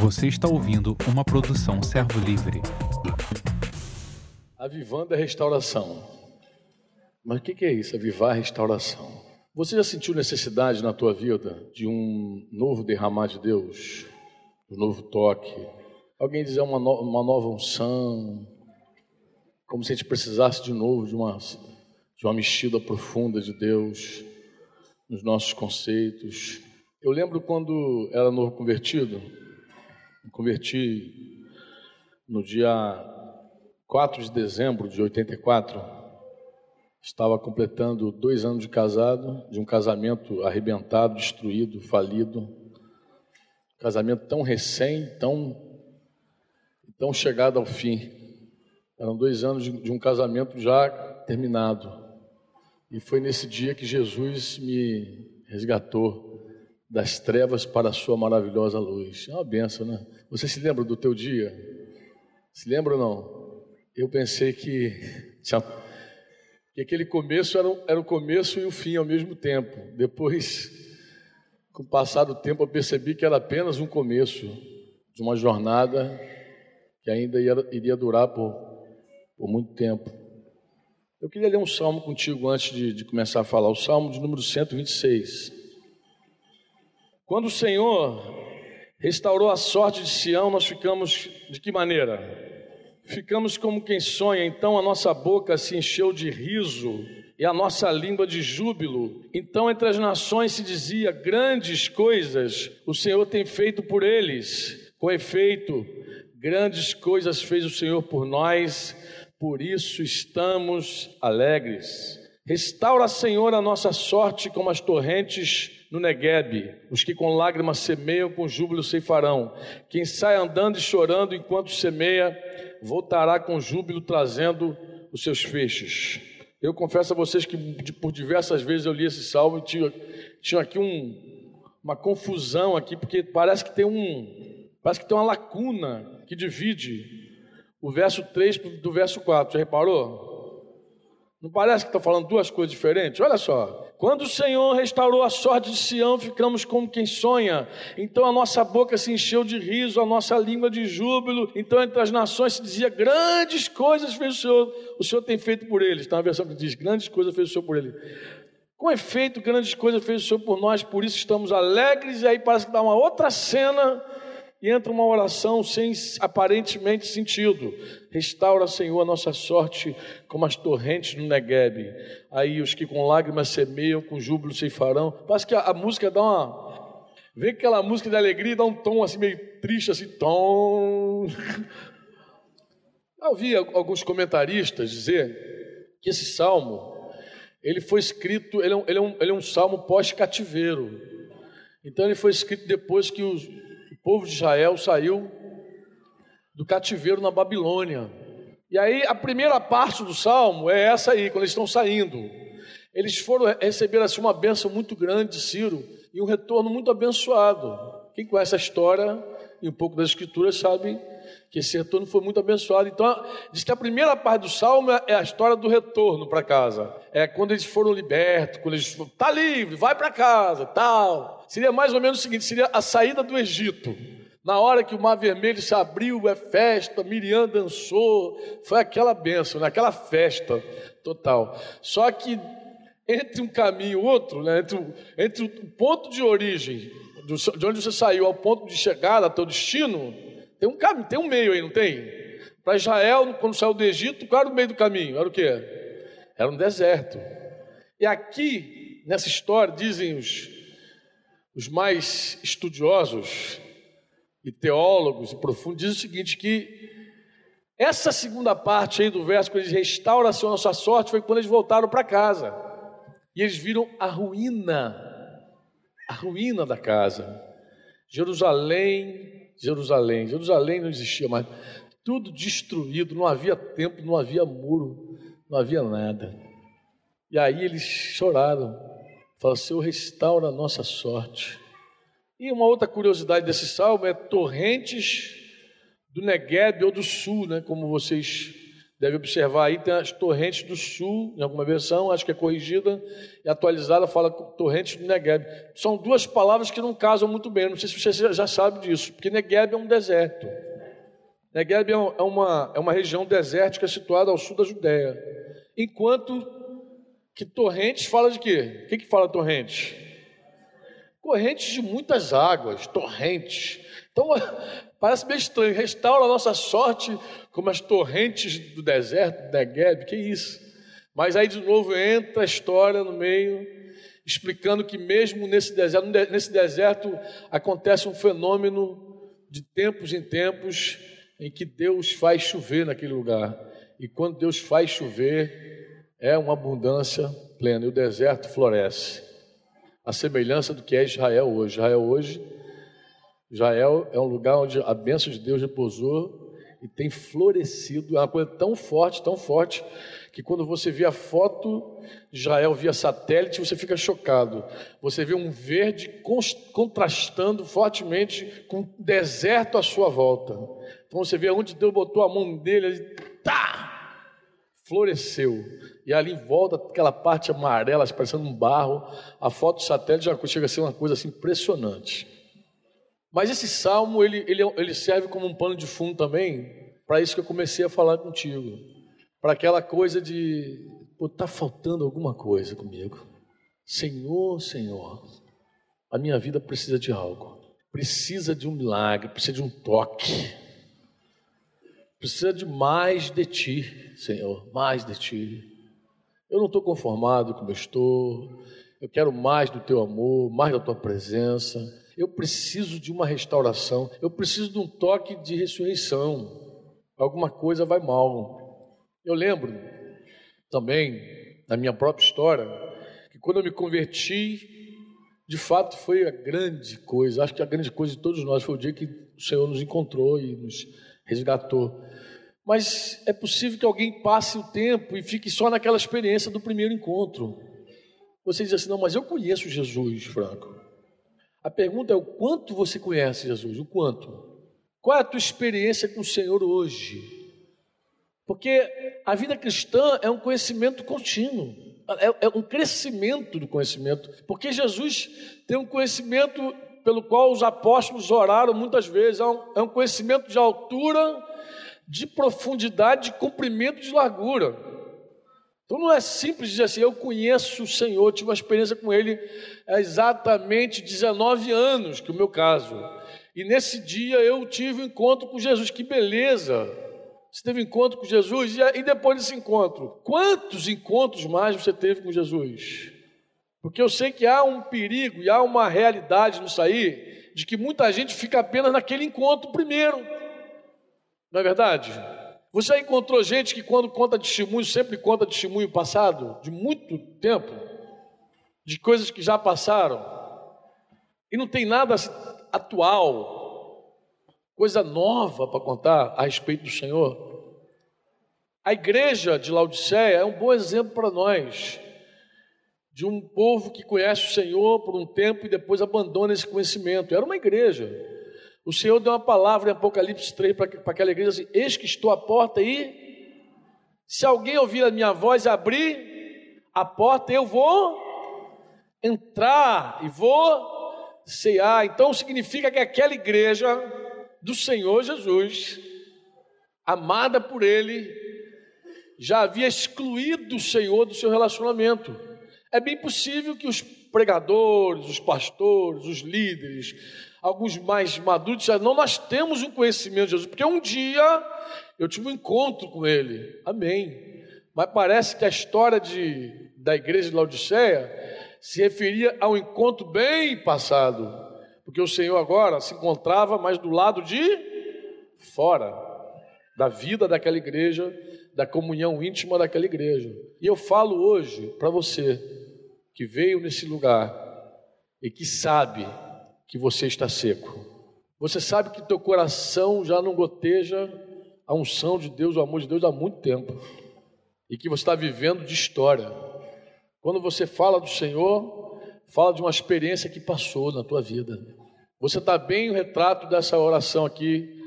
Você está ouvindo uma produção Servo Livre. Avivando a restauração. Mas o que é isso, avivar a restauração? Você já sentiu necessidade na tua vida de um novo derramar de Deus? Um novo toque? Alguém dizer uma, no, uma nova unção? Como se a gente precisasse de novo de uma, de uma mexida profunda de Deus nos nossos conceitos. Eu lembro quando era novo convertido, me converti no dia 4 de dezembro de 84. Estava completando dois anos de casado, de um casamento arrebentado, destruído, falido. Casamento tão recém, tão, tão chegado ao fim. Eram dois anos de, de um casamento já terminado. E foi nesse dia que Jesus me resgatou das trevas para a sua maravilhosa luz. É uma benção, né? Você se lembra do teu dia? Se lembra ou não? Eu pensei que, que aquele começo era, era o começo e o fim ao mesmo tempo. Depois, com o passar do tempo, eu percebi que era apenas um começo de uma jornada que ainda ia, iria durar por, por muito tempo. Eu queria ler um salmo contigo antes de, de começar a falar, o salmo de número 126. Quando o Senhor restaurou a sorte de Sião, nós ficamos de que maneira? Ficamos como quem sonha, então a nossa boca se encheu de riso e a nossa língua de júbilo. Então entre as nações se dizia: grandes coisas o Senhor tem feito por eles. Com efeito, grandes coisas fez o Senhor por nós, por isso estamos alegres. Restaura, Senhor, a nossa sorte como as torrentes no Negueb, os que com lágrimas semeiam, com júbilo ceifarão. Quem sai andando e chorando enquanto semeia, voltará com júbilo trazendo os seus feixes. Eu confesso a vocês que por diversas vezes eu li esse salmo e tinha, tinha aqui um, uma confusão aqui, porque parece que tem um, parece que tem uma lacuna que divide o verso 3 do verso 4. Já reparou? Não parece que está falando duas coisas diferentes? Olha só. Quando o Senhor restaurou a sorte de Sião, ficamos como quem sonha. Então a nossa boca se encheu de riso, a nossa língua de júbilo. Então entre as nações se dizia: grandes coisas fez o Senhor. O Senhor tem feito por eles. Está uma versão que diz: grandes coisas fez o Senhor por ele. Com efeito, grandes coisas fez o Senhor por nós, por isso estamos alegres. E aí parece que dá uma outra cena e entra uma oração sem aparentemente sentido. Restaura, Senhor, a nossa sorte como as torrentes no Negueb. Aí os que com lágrimas semeiam, com júbilo se farão. Parece que a, a música dá uma. Vem aquela música de alegria e dá um tom assim meio triste, assim, tom. Eu ouvi alguns comentaristas dizer que esse salmo ele foi escrito, ele é um, ele é um, ele é um salmo pós-cativeiro. Então ele foi escrito depois que os povo de Israel saiu do cativeiro na Babilônia. E aí a primeira parte do salmo é essa aí, quando eles estão saindo. Eles foram receber assim, uma bênção muito grande de Ciro e um retorno muito abençoado. Quem conhece a história e um pouco das escrituras sabe que esse retorno foi muito abençoado. Então, diz que a primeira parte do salmo é a história do retorno para casa. É quando eles foram libertos, quando eles foram, tá livre, vai para casa, tal. Seria mais ou menos o seguinte: seria a saída do Egito. Na hora que o mar vermelho se abriu, é festa, Miriam dançou, foi aquela bênção, naquela festa total. Só que entre um caminho e outro, né, entre, entre o ponto de origem, do, de onde você saiu, ao ponto de chegada, ao teu destino, tem um caminho, tem um meio aí, não tem? Para Israel, quando saiu do Egito, qual era o meio do caminho? Era o quê? Era um deserto. E aqui, nessa história, dizem os os mais estudiosos e teólogos e profundos dizem o seguinte: que essa segunda parte aí do verso, quando eles restauram a nossa sorte, foi quando eles voltaram para casa. E eles viram a ruína, a ruína da casa. Jerusalém, Jerusalém, Jerusalém não existia mais. Tudo destruído, não havia templo, não havia muro, não havia nada. E aí eles choraram. Fala, Senhor, restaura a nossa sorte. E uma outra curiosidade desse salmo é torrentes do Negueb ou do sul, né, como vocês deve observar aí, tem as torrentes do sul, em alguma versão, acho que é corrigida e atualizada, fala torrentes do Negev. São duas palavras que não casam muito bem, não sei se você já sabe disso, porque Negev é um deserto. Negev é, é uma, é uma região desértica situada ao sul da Judéia. Enquanto que torrentes fala de quê? O que, que fala torrentes? Correntes de muitas águas, torrentes. Então, parece meio estranho. Restaura a nossa sorte como as torrentes do deserto, do Negev, que isso? Mas aí de novo entra a história no meio, explicando que mesmo nesse deserto, nesse deserto acontece um fenômeno de tempos em tempos em que Deus faz chover naquele lugar. E quando Deus faz chover, é uma abundância plena, e o deserto floresce. A semelhança do que é Israel hoje. Israel hoje, Israel é um lugar onde a bênção de Deus repousou e tem florescido. É uma coisa tão forte, tão forte, que quando você vê a foto de Israel via satélite, você fica chocado. Você vê um verde contrastando fortemente com o deserto à sua volta. Então você vê onde Deus botou a mão dele, tá! Floresceu. E ali em volta, aquela parte amarela, parecendo um barro, a foto do satélite já chega a ser uma coisa assim impressionante. Mas esse salmo, ele, ele, ele serve como um pano de fundo também, para isso que eu comecei a falar contigo. Para aquela coisa de, pô, tá faltando alguma coisa comigo. Senhor, Senhor, a minha vida precisa de algo. Precisa de um milagre, precisa de um toque. Precisa de mais de ti, Senhor, mais de ti. Eu não estou conformado como eu estou. Eu quero mais do teu amor, mais da tua presença. Eu preciso de uma restauração, eu preciso de um toque de ressurreição. Alguma coisa vai mal. Eu lembro também, na minha própria história, que quando eu me converti, de fato foi a grande coisa, acho que a grande coisa de todos nós foi o dia que o Senhor nos encontrou e nos resgatou. Mas é possível que alguém passe o tempo e fique só naquela experiência do primeiro encontro. Você diz assim: não, mas eu conheço Jesus, Franco. A pergunta é o quanto você conhece Jesus, o quanto? Qual é a tua experiência com o Senhor hoje? Porque a vida cristã é um conhecimento contínuo, é, é um crescimento do conhecimento. Porque Jesus tem um conhecimento pelo qual os apóstolos oraram muitas vezes, é um, é um conhecimento de altura, de profundidade, de comprimento, de largura. Então não é simples dizer assim, eu conheço o Senhor, tive uma experiência com Ele há exatamente 19 anos, que é o meu caso. E nesse dia eu tive um encontro com Jesus, que beleza! Você teve um encontro com Jesus e depois desse encontro, quantos encontros mais você teve com Jesus? Porque eu sei que há um perigo e há uma realidade no sair de que muita gente fica apenas naquele encontro primeiro. Não é verdade? Você já encontrou gente que, quando conta testemunho, sempre conta testemunho passado, de muito tempo, de coisas que já passaram, e não tem nada atual, coisa nova para contar a respeito do Senhor? A igreja de Laodiceia é um bom exemplo para nós, de um povo que conhece o Senhor por um tempo e depois abandona esse conhecimento. Era uma igreja o Senhor deu uma palavra em Apocalipse 3 para aquela igreja assim: Eis que estou à porta e se alguém ouvir a minha voz e abrir a porta, eu vou entrar e vou cear. Então significa que aquela igreja do Senhor Jesus, amada por Ele, já havia excluído o Senhor do seu relacionamento. É bem possível que os pregadores, os pastores, os líderes, alguns mais maduros disseram: Não, nós temos um conhecimento de Jesus, porque um dia eu tive um encontro com Ele. Amém. Mas parece que a história de, da igreja de Laodiceia se referia a um encontro bem passado, porque o Senhor agora se encontrava mais do lado de fora da vida daquela igreja, da comunhão íntima daquela igreja. E eu falo hoje para você que veio nesse lugar e que sabe que você está seco. Você sabe que teu coração já não goteja a unção de Deus, o amor de Deus há muito tempo. E que você está vivendo de história. Quando você fala do Senhor, fala de uma experiência que passou na tua vida. Você está bem o retrato dessa oração aqui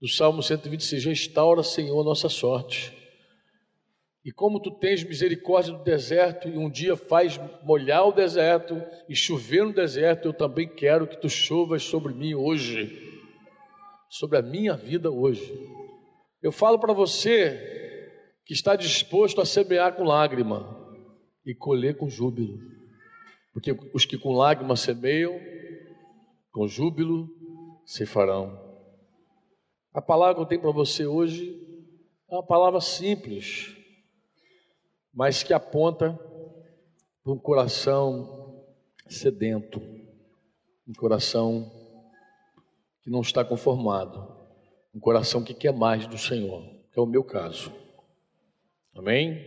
do Salmo 126. Restaura, Senhor, nossa sorte. E como tu tens misericórdia do deserto e um dia faz molhar o deserto e chover no deserto, eu também quero que tu chovas sobre mim hoje, sobre a minha vida hoje. Eu falo para você que está disposto a semear com lágrima e colher com júbilo, porque os que com lágrima semeiam, com júbilo se farão. A palavra que eu tenho para você hoje é uma palavra simples mas que aponta para um coração sedento, um coração que não está conformado, um coração que quer mais do Senhor, que é o meu caso. Amém?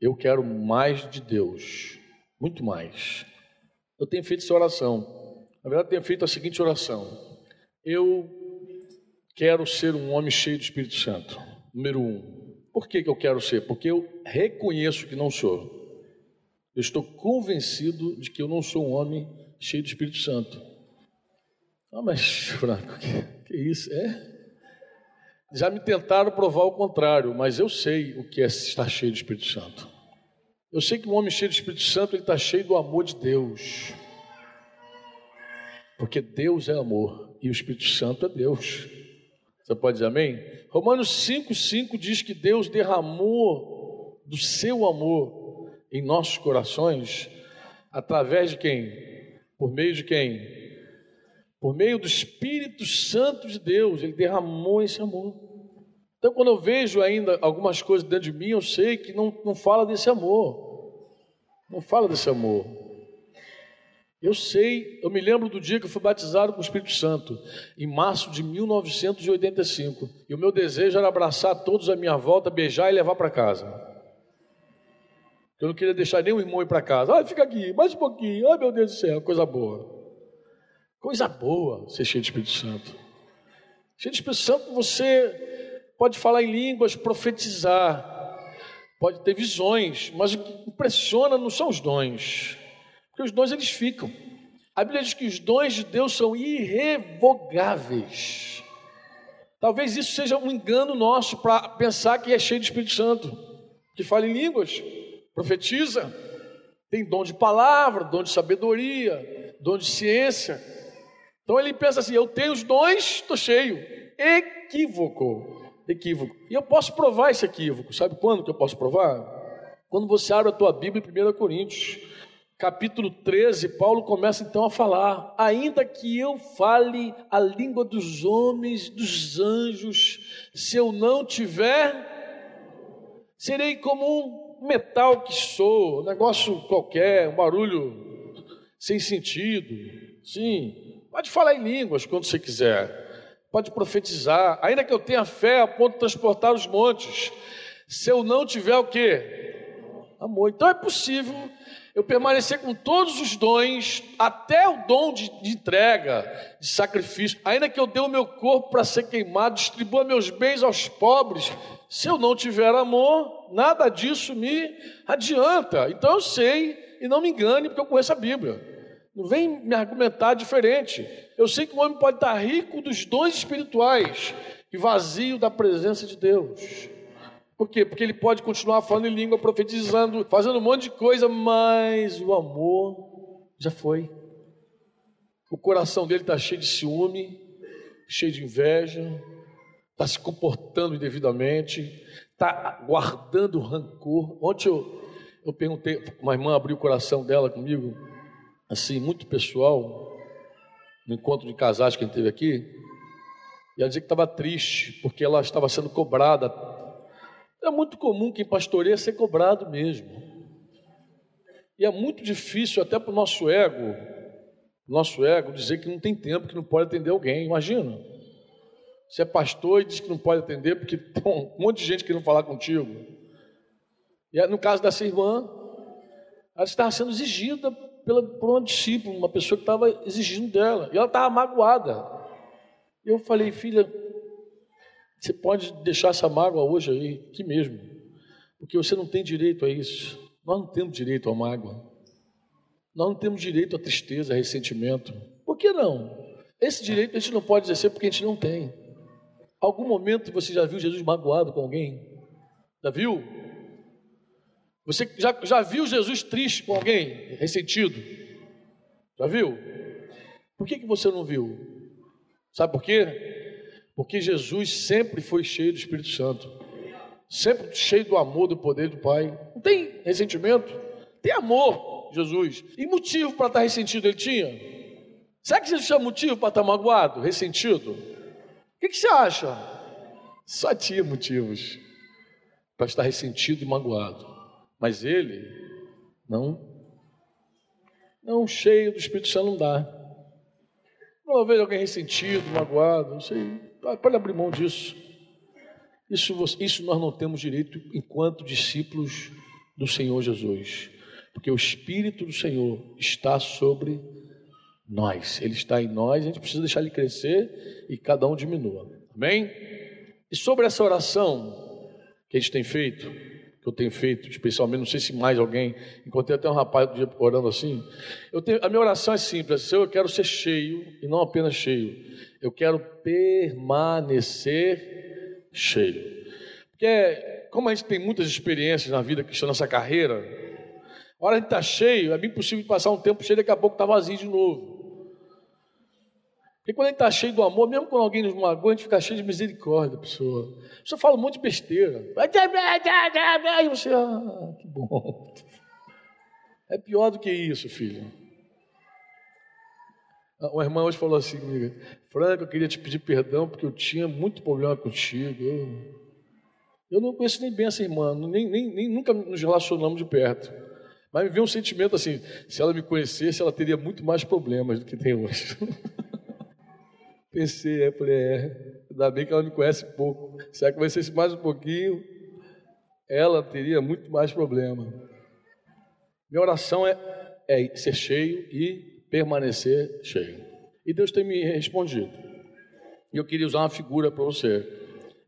Eu quero mais de Deus, muito mais. Eu tenho feito essa oração. Na verdade, tenho feito a seguinte oração: Eu quero ser um homem cheio do Espírito Santo. Número um. Por que, que eu quero ser? Porque eu reconheço que não sou. Eu estou convencido de que eu não sou um homem cheio do Espírito Santo. Ah, mas, Franco, que, que isso? É? Já me tentaram provar o contrário, mas eu sei o que é estar cheio do Espírito Santo. Eu sei que um homem cheio do Espírito Santo ele está cheio do amor de Deus, porque Deus é amor e o Espírito Santo é Deus. Você pode dizer amém? Romanos 5,5 diz que Deus derramou do seu amor em nossos corações, através de quem? Por meio de quem? Por meio do Espírito Santo de Deus, Ele derramou esse amor. Então, quando eu vejo ainda algumas coisas dentro de mim, eu sei que não, não fala desse amor. Não fala desse amor. Eu sei, eu me lembro do dia que eu fui batizado com o Espírito Santo, em março de 1985. E o meu desejo era abraçar todos à minha volta, beijar e levar para casa. Eu não queria deixar nenhum irmão ir para casa. Ah, fica aqui, mais um pouquinho. Ai, meu Deus do céu, coisa boa. Coisa boa ser cheio de Espírito Santo. Cheio de Espírito Santo, você pode falar em línguas, profetizar, pode ter visões, mas o que impressiona não são os dons. Porque os dons eles ficam. A Bíblia diz que os dons de Deus são irrevogáveis. Talvez isso seja um engano nosso para pensar que é cheio de Espírito Santo, que fala em línguas, profetiza, tem dom de palavra, dom de sabedoria, dom de ciência. Então ele pensa assim: eu tenho os dons, estou cheio. Equívoco, equívoco. E eu posso provar esse equívoco. Sabe quando que eu posso provar? Quando você abre a tua Bíblia em 1 Coríntios capítulo 13, Paulo começa então a falar: ainda que eu fale a língua dos homens, dos anjos, se eu não tiver, serei como um metal que sou, um negócio qualquer, um barulho sem sentido. Sim, pode falar em línguas quando você quiser, pode profetizar, ainda que eu tenha fé a ponto de transportar os montes, se eu não tiver o que? Amor. Então é possível eu permanecer com todos os dons, até o dom de, de entrega, de sacrifício, ainda que eu dê o meu corpo para ser queimado, distribua meus bens aos pobres, se eu não tiver amor, nada disso me adianta. Então eu sei, e não me engane, porque eu conheço a Bíblia. Não vem me argumentar diferente. Eu sei que o homem pode estar rico dos dons espirituais e vazio da presença de Deus. Por quê? Porque ele pode continuar falando em língua, profetizando, fazendo um monte de coisa, mas o amor já foi. O coração dele está cheio de ciúme, cheio de inveja, está se comportando indevidamente, está guardando rancor. Ontem eu, eu perguntei, uma irmã abriu o coração dela comigo, assim, muito pessoal, no encontro de casais que a gente teve aqui, e ela dizia que estava triste, porque ela estava sendo cobrada é muito comum quem pastoreia ser cobrado mesmo. E é muito difícil até para o nosso ego, nosso ego, dizer que não tem tempo, que não pode atender alguém. Imagina. Você é pastor e diz que não pode atender porque tem um monte de gente querendo falar contigo. E no caso dessa irmã, ela estava sendo exigida pela, por uma discípula, uma pessoa que estava exigindo dela. E ela estava magoada. E eu falei, filha, você pode deixar essa mágoa hoje aí, aqui mesmo, porque você não tem direito a isso. Nós não temos direito à mágoa. Nós não temos direito à tristeza, a ressentimento. Por que não? Esse direito a gente não pode exercer porque a gente não tem. Algum momento você já viu Jesus magoado com alguém? Já viu? Você já, já viu Jesus triste com alguém, ressentido? Já viu? Por que, que você não viu? Sabe por quê? Porque Jesus sempre foi cheio do Espírito Santo, sempre cheio do amor, do poder do Pai. Não tem ressentimento, tem amor, Jesus. E motivo para estar ressentido ele tinha? Será que Jesus tinha motivo para estar magoado, ressentido? O que, que você acha? Só tinha motivos para estar ressentido e magoado. Mas ele, não. Não, cheio do Espírito Santo não dá. Uma vez alguém ressentido, magoado, não sei. Pode abrir mão disso. Isso, isso nós não temos direito enquanto discípulos do Senhor Jesus. Porque o Espírito do Senhor está sobre nós. Ele está em nós, a gente precisa deixar ele crescer e cada um diminua. Amém? E sobre essa oração que a gente tem feito, eu tenho feito, especialmente, não sei se mais alguém, encontrei até um rapaz orando assim. Eu tenho, a minha oração é simples: Senhor, eu quero ser cheio e não apenas cheio, eu quero permanecer cheio. Porque, como a gente tem muitas experiências na vida cristã, nessa carreira, a hora a gente está cheio, é bem possível passar um tempo cheio, daqui a pouco está vazio de novo. Porque quando a gente está cheio do amor, mesmo quando alguém nos magoa, a gente fica cheio de misericórdia pessoa. A pessoa fala um monte de besteira. E você, ah, que bom. É pior do que isso, filho. Uma irmã hoje falou assim comigo: Franco, eu queria te pedir perdão porque eu tinha muito problema contigo. Eu, eu não conheço nem bem essa irmã, nem, nem, nem nunca nos relacionamos de perto. Mas me veio um sentimento assim: se ela me conhecesse, ela teria muito mais problemas do que tem hoje. Pensei, é, falei, é, ainda bem que ela me conhece pouco. Se ela conhecesse mais um pouquinho, ela teria muito mais problema. Minha oração é, é ser cheio e permanecer cheio. E Deus tem me respondido. E eu queria usar uma figura para você.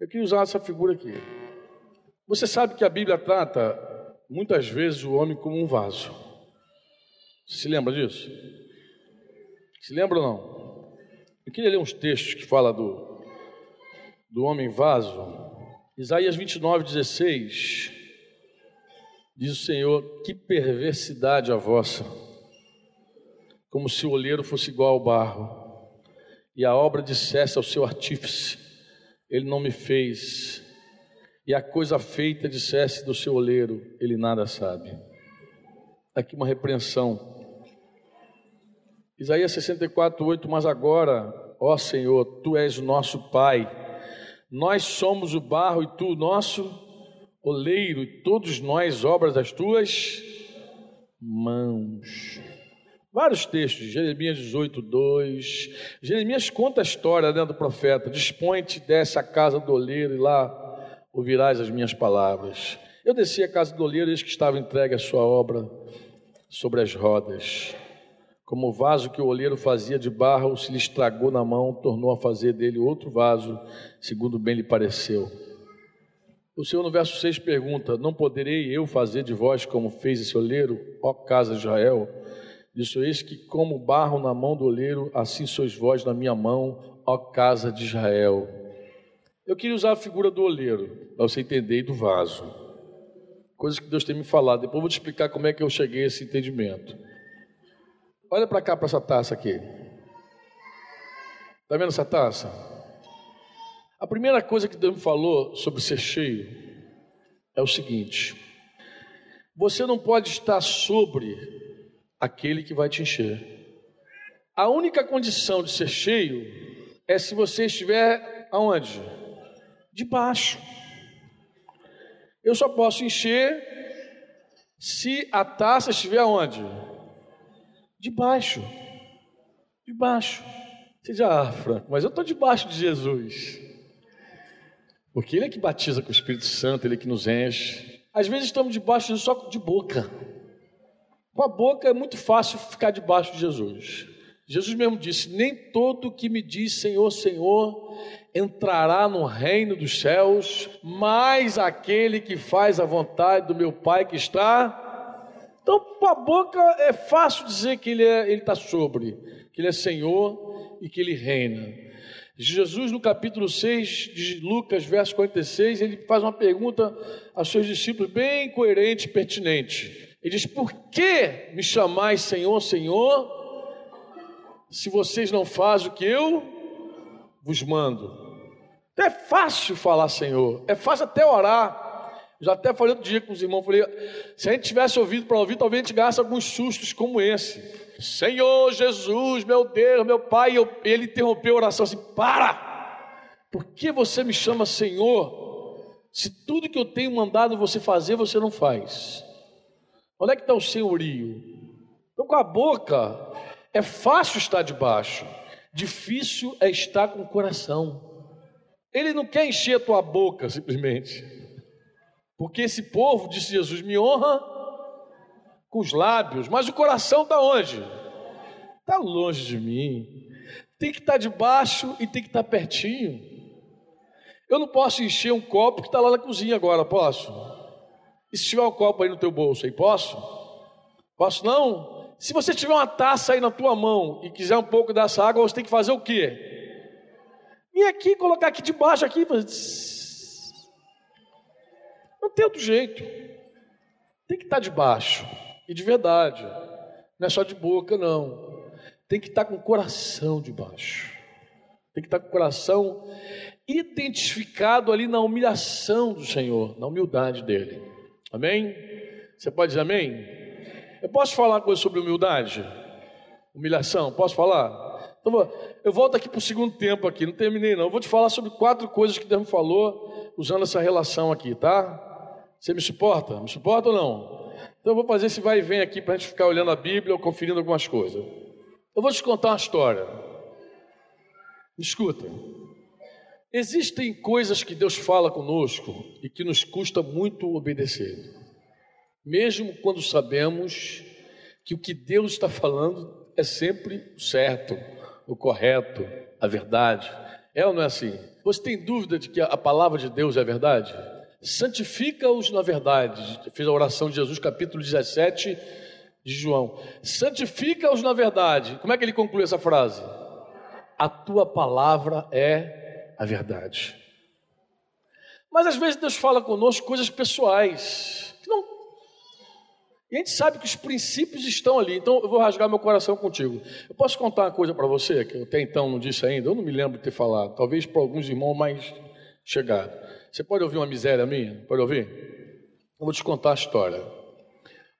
Eu queria usar essa figura aqui. Você sabe que a Bíblia trata muitas vezes o homem como um vaso. Você se lembra disso? Se lembra ou não? Eu queria ler uns textos que fala do, do homem vaso. Isaías 29, 16. Diz o Senhor: Que perversidade a vossa, como se o olheiro fosse igual ao barro, e a obra dissesse ao seu artífice: Ele não me fez, e a coisa feita dissesse do seu olheiro: Ele nada sabe. Aqui uma repreensão Isaías 64, 8, mas agora, ó Senhor, Tu és o nosso Pai, nós somos o barro e Tu o nosso oleiro, e todos nós obras das Tuas mãos. Vários textos, Jeremias 18, 2. Jeremias conta a história né, do profeta: Dispõe-te, desce à casa do oleiro e lá ouvirás as minhas palavras. Eu desci à casa do oleiro, eis que estava entregue a sua obra sobre as rodas. Como o vaso que o oleiro fazia de barro se lhe estragou na mão, tornou a fazer dele outro vaso, segundo bem lhe pareceu. O Senhor no verso 6 pergunta: Não poderei eu fazer de vós como fez esse oleiro, ó casa de Israel? Disse eis que, como barro na mão do oleiro, assim sois vós na minha mão, ó casa de Israel. Eu queria usar a figura do oleiro, para você entender, e do vaso. Coisas que Deus tem me falado. Depois eu vou te explicar como é que eu cheguei a esse entendimento. Olha para cá, para essa taça aqui. Está vendo essa taça? A primeira coisa que Deus me falou sobre ser cheio é o seguinte: você não pode estar sobre aquele que vai te encher. A única condição de ser cheio é se você estiver aonde? Debaixo. Eu só posso encher se a taça estiver aonde? Debaixo. Debaixo. Você diz, ah, Franco, mas eu estou debaixo de Jesus. Porque Ele é que batiza com o Espírito Santo, Ele é que nos enche. Às vezes estamos debaixo só de boca. Com a boca é muito fácil ficar debaixo de Jesus. Jesus mesmo disse: Nem todo que me diz Senhor, Senhor entrará no reino dos céus, mas aquele que faz a vontade do meu Pai que está então, com a boca é fácil dizer que ele é, está sobre, que ele é Senhor e que ele reina. Jesus, no capítulo 6 de Lucas, verso 46, ele faz uma pergunta aos seus discípulos bem coerente e pertinente. Ele diz: Por que me chamais Senhor, Senhor, se vocês não fazem o que eu vos mando? Então é fácil falar Senhor, é fácil até orar. Já até falei outro dia com os irmãos, falei, se a gente tivesse ouvido para ouvir, talvez a gente gaste alguns sustos como esse. Senhor Jesus, meu Deus, meu Pai, eu, ele interrompeu a oração assim, para! Por que você me chama Senhor, se tudo que eu tenho mandado você fazer, você não faz? Onde é que está o senhorio? Então com a boca, é fácil estar debaixo, difícil é estar com o coração. Ele não quer encher a tua boca, simplesmente. Porque esse povo, disse Jesus, me honra com os lábios, mas o coração está onde? Está longe de mim. Tem que estar tá debaixo e tem que estar tá pertinho. Eu não posso encher um copo que está lá na cozinha agora, posso? E se tiver um copo aí no teu bolso, aí posso? Posso não? Se você tiver uma taça aí na tua mão e quiser um pouco dessa água, você tem que fazer o quê? Vem aqui, colocar aqui debaixo aqui, não tem outro jeito. Tem que estar debaixo. E de verdade. Não é só de boca, não. Tem que estar com o coração debaixo. Tem que estar com o coração identificado ali na humilhação do Senhor, na humildade dele. Amém? Você pode dizer amém? Eu posso falar uma coisa sobre humildade? Humilhação? Posso falar? Então, eu volto aqui para o segundo tempo aqui, não terminei não. Eu vou te falar sobre quatro coisas que Deus me falou usando essa relação aqui, tá? Você me suporta? Me suporta ou não? Então eu vou fazer esse vai e vem aqui para a gente ficar olhando a Bíblia ou conferindo algumas coisas. Eu vou te contar uma história. Escuta. Existem coisas que Deus fala conosco e que nos custa muito obedecer. Mesmo quando sabemos que o que Deus está falando é sempre o certo, o correto, a verdade. É ou não é assim? Você tem dúvida de que a palavra de Deus é verdade? Santifica-os na verdade. Fiz a oração de Jesus, capítulo 17 de João. Santifica-os na verdade. Como é que ele conclui essa frase? A tua palavra é a verdade. Mas às vezes Deus fala conosco coisas pessoais. Que não... E a gente sabe que os princípios estão ali. Então eu vou rasgar meu coração contigo. Eu posso contar uma coisa para você que eu até então não disse ainda. Eu não me lembro de ter falado. Talvez para alguns irmãos mais chegados. Você pode ouvir uma miséria minha? Pode ouvir? Eu vou te contar a história.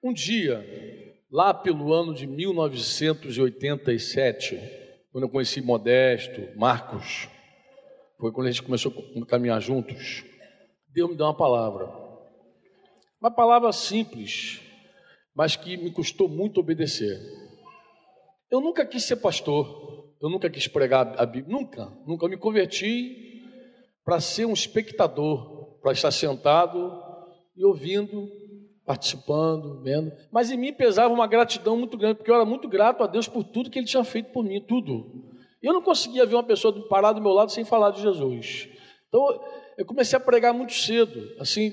Um dia, lá pelo ano de 1987, quando eu conheci Modesto, Marcos, foi quando a gente começou a caminhar juntos, Deus me deu uma palavra. Uma palavra simples, mas que me custou muito obedecer. Eu nunca quis ser pastor, eu nunca quis pregar a Bíblia, nunca, nunca. Me converti para ser um espectador, para estar sentado e ouvindo, participando, vendo. Mas em mim pesava uma gratidão muito grande, porque eu era muito grato a Deus por tudo que Ele tinha feito por mim, tudo. Eu não conseguia ver uma pessoa parada do meu lado sem falar de Jesus. Então eu comecei a pregar muito cedo, assim,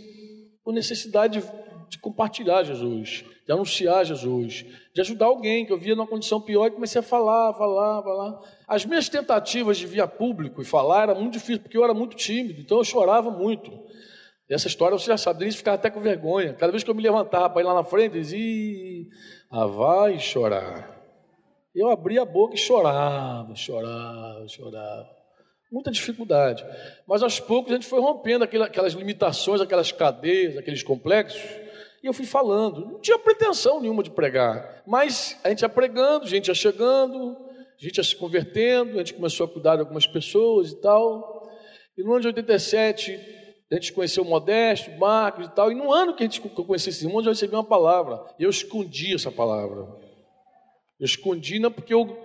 por necessidade de, compartilhar Jesus, de anunciar Jesus, de ajudar alguém que eu via numa condição pior e comecei a falar, falar, falar. As minhas tentativas de vir a público e falar era muito difícil, porque eu era muito tímido, então eu chorava muito. E essa história você já sabe, Denise ficava até com vergonha. Cada vez que eu me levantava para ir lá na frente, dizia, ah, vai chorar. Eu abria a boca e chorava, chorava, chorava. Muita dificuldade. Mas aos poucos a gente foi rompendo aquelas limitações, aquelas cadeias, aqueles complexos. E eu fui falando. Não tinha pretensão nenhuma de pregar. Mas a gente ia pregando, a gente ia chegando, a gente ia se convertendo, a gente começou a cuidar de algumas pessoas e tal. E no ano de 87, a gente conheceu o Modesto, o Marcos e tal. E no ano que a gente conheceu esses irmãos, eu recebi uma palavra. Eu escondi essa palavra. Eu escondi não porque eu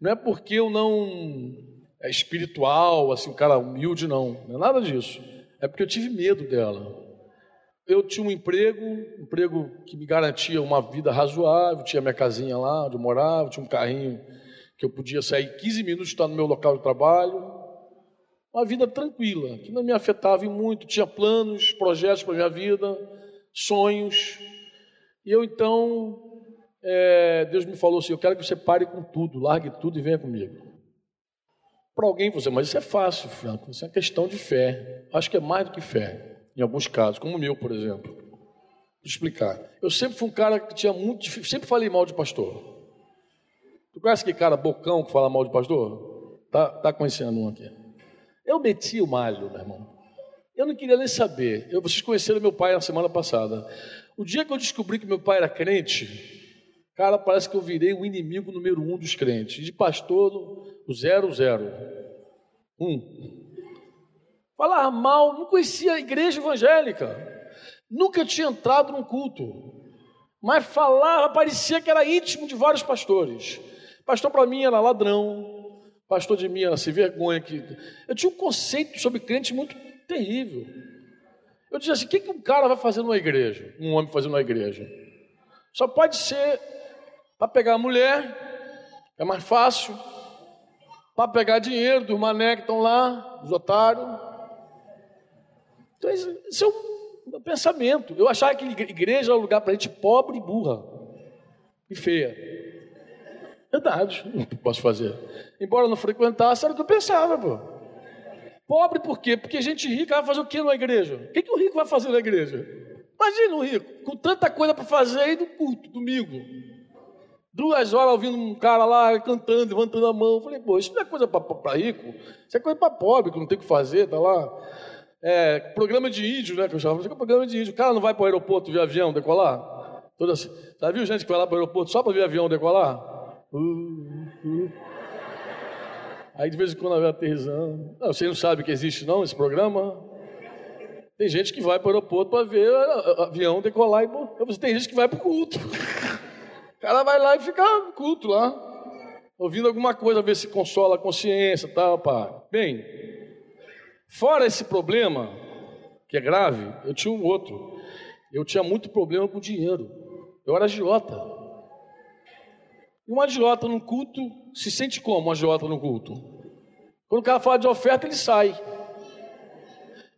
não é porque eu não é espiritual, assim, um cara humilde, não. Não é nada disso. É porque eu tive medo dela eu tinha um emprego, um emprego que me garantia uma vida razoável, tinha minha casinha lá onde eu morava, tinha um carrinho que eu podia sair 15 minutos estar no meu local de trabalho. Uma vida tranquila, que não me afetava muito, tinha planos, projetos para a minha vida, sonhos. E eu então, é, Deus me falou assim: Eu quero que você pare com tudo, largue tudo e venha comigo. Para alguém você, mas isso é fácil, Franco. Isso é uma questão de fé. Acho que é mais do que fé, em alguns casos, como o meu, por exemplo. Vou explicar. Eu sempre fui um cara que tinha muito, sempre falei mal de pastor. Tu conhece aquele cara bocão que fala mal de pastor? Tá, tá conhecendo um aqui. Eu meti o malho, meu irmão. Eu não queria nem saber. Eu, vocês conheceram meu pai na semana passada. O dia que eu descobri que meu pai era crente, cara, parece que eu virei o inimigo número um dos crentes. De pastor, o zero, zero. Um. Falar mal, não conhecia a igreja evangélica. Nunca tinha entrado num culto. Mas falava, parecia que era íntimo de vários pastores. Pastor para mim era ladrão. Pastor de mim era sem vergonha. Que... Eu tinha um conceito sobre crente muito terrível. Eu dizia assim: o que, que um cara vai fazer numa igreja? Um homem fazer numa igreja? Só pode ser para pegar a mulher, é mais fácil. Para pegar dinheiro dos mané que estão lá, dos otários. Então, esse é meu pensamento. Eu achava que igreja era um lugar para gente pobre e burra e feia. Verdade, não posso fazer. Embora não frequentasse, era o que eu pensava, pô. Pobre por quê? Porque gente rica vai fazer o que na igreja? O que, que o rico vai fazer na igreja? Imagina o rico, com tanta coisa para fazer aí do culto, domingo. Duas horas ouvindo um cara lá cantando, levantando a mão. Eu falei, pô, isso não é coisa para rico, isso é coisa para pobre, que não tem o que fazer, tá lá. É, programa de índio, né? Que eu chamo, programa de índio. O cara não vai para o aeroporto ver avião decolar? Toda, já viu gente que vai lá para o aeroporto só para ver avião decolar? Uh, uh. Aí de vez em quando vai aterrizando. Não, você não sabe que existe não esse programa? Tem gente que vai para o aeroporto para ver avião decolar e você tem gente que vai para o culto. O cara vai lá e fica culto lá, ouvindo alguma coisa, ver se consola a consciência, tal, pá. Bem, fora esse problema que é grave, eu tinha um outro. Eu tinha muito problema com dinheiro. Eu era agiota. E um agiota no culto se sente como um agiota no culto? Quando o cara fala de oferta, ele sai.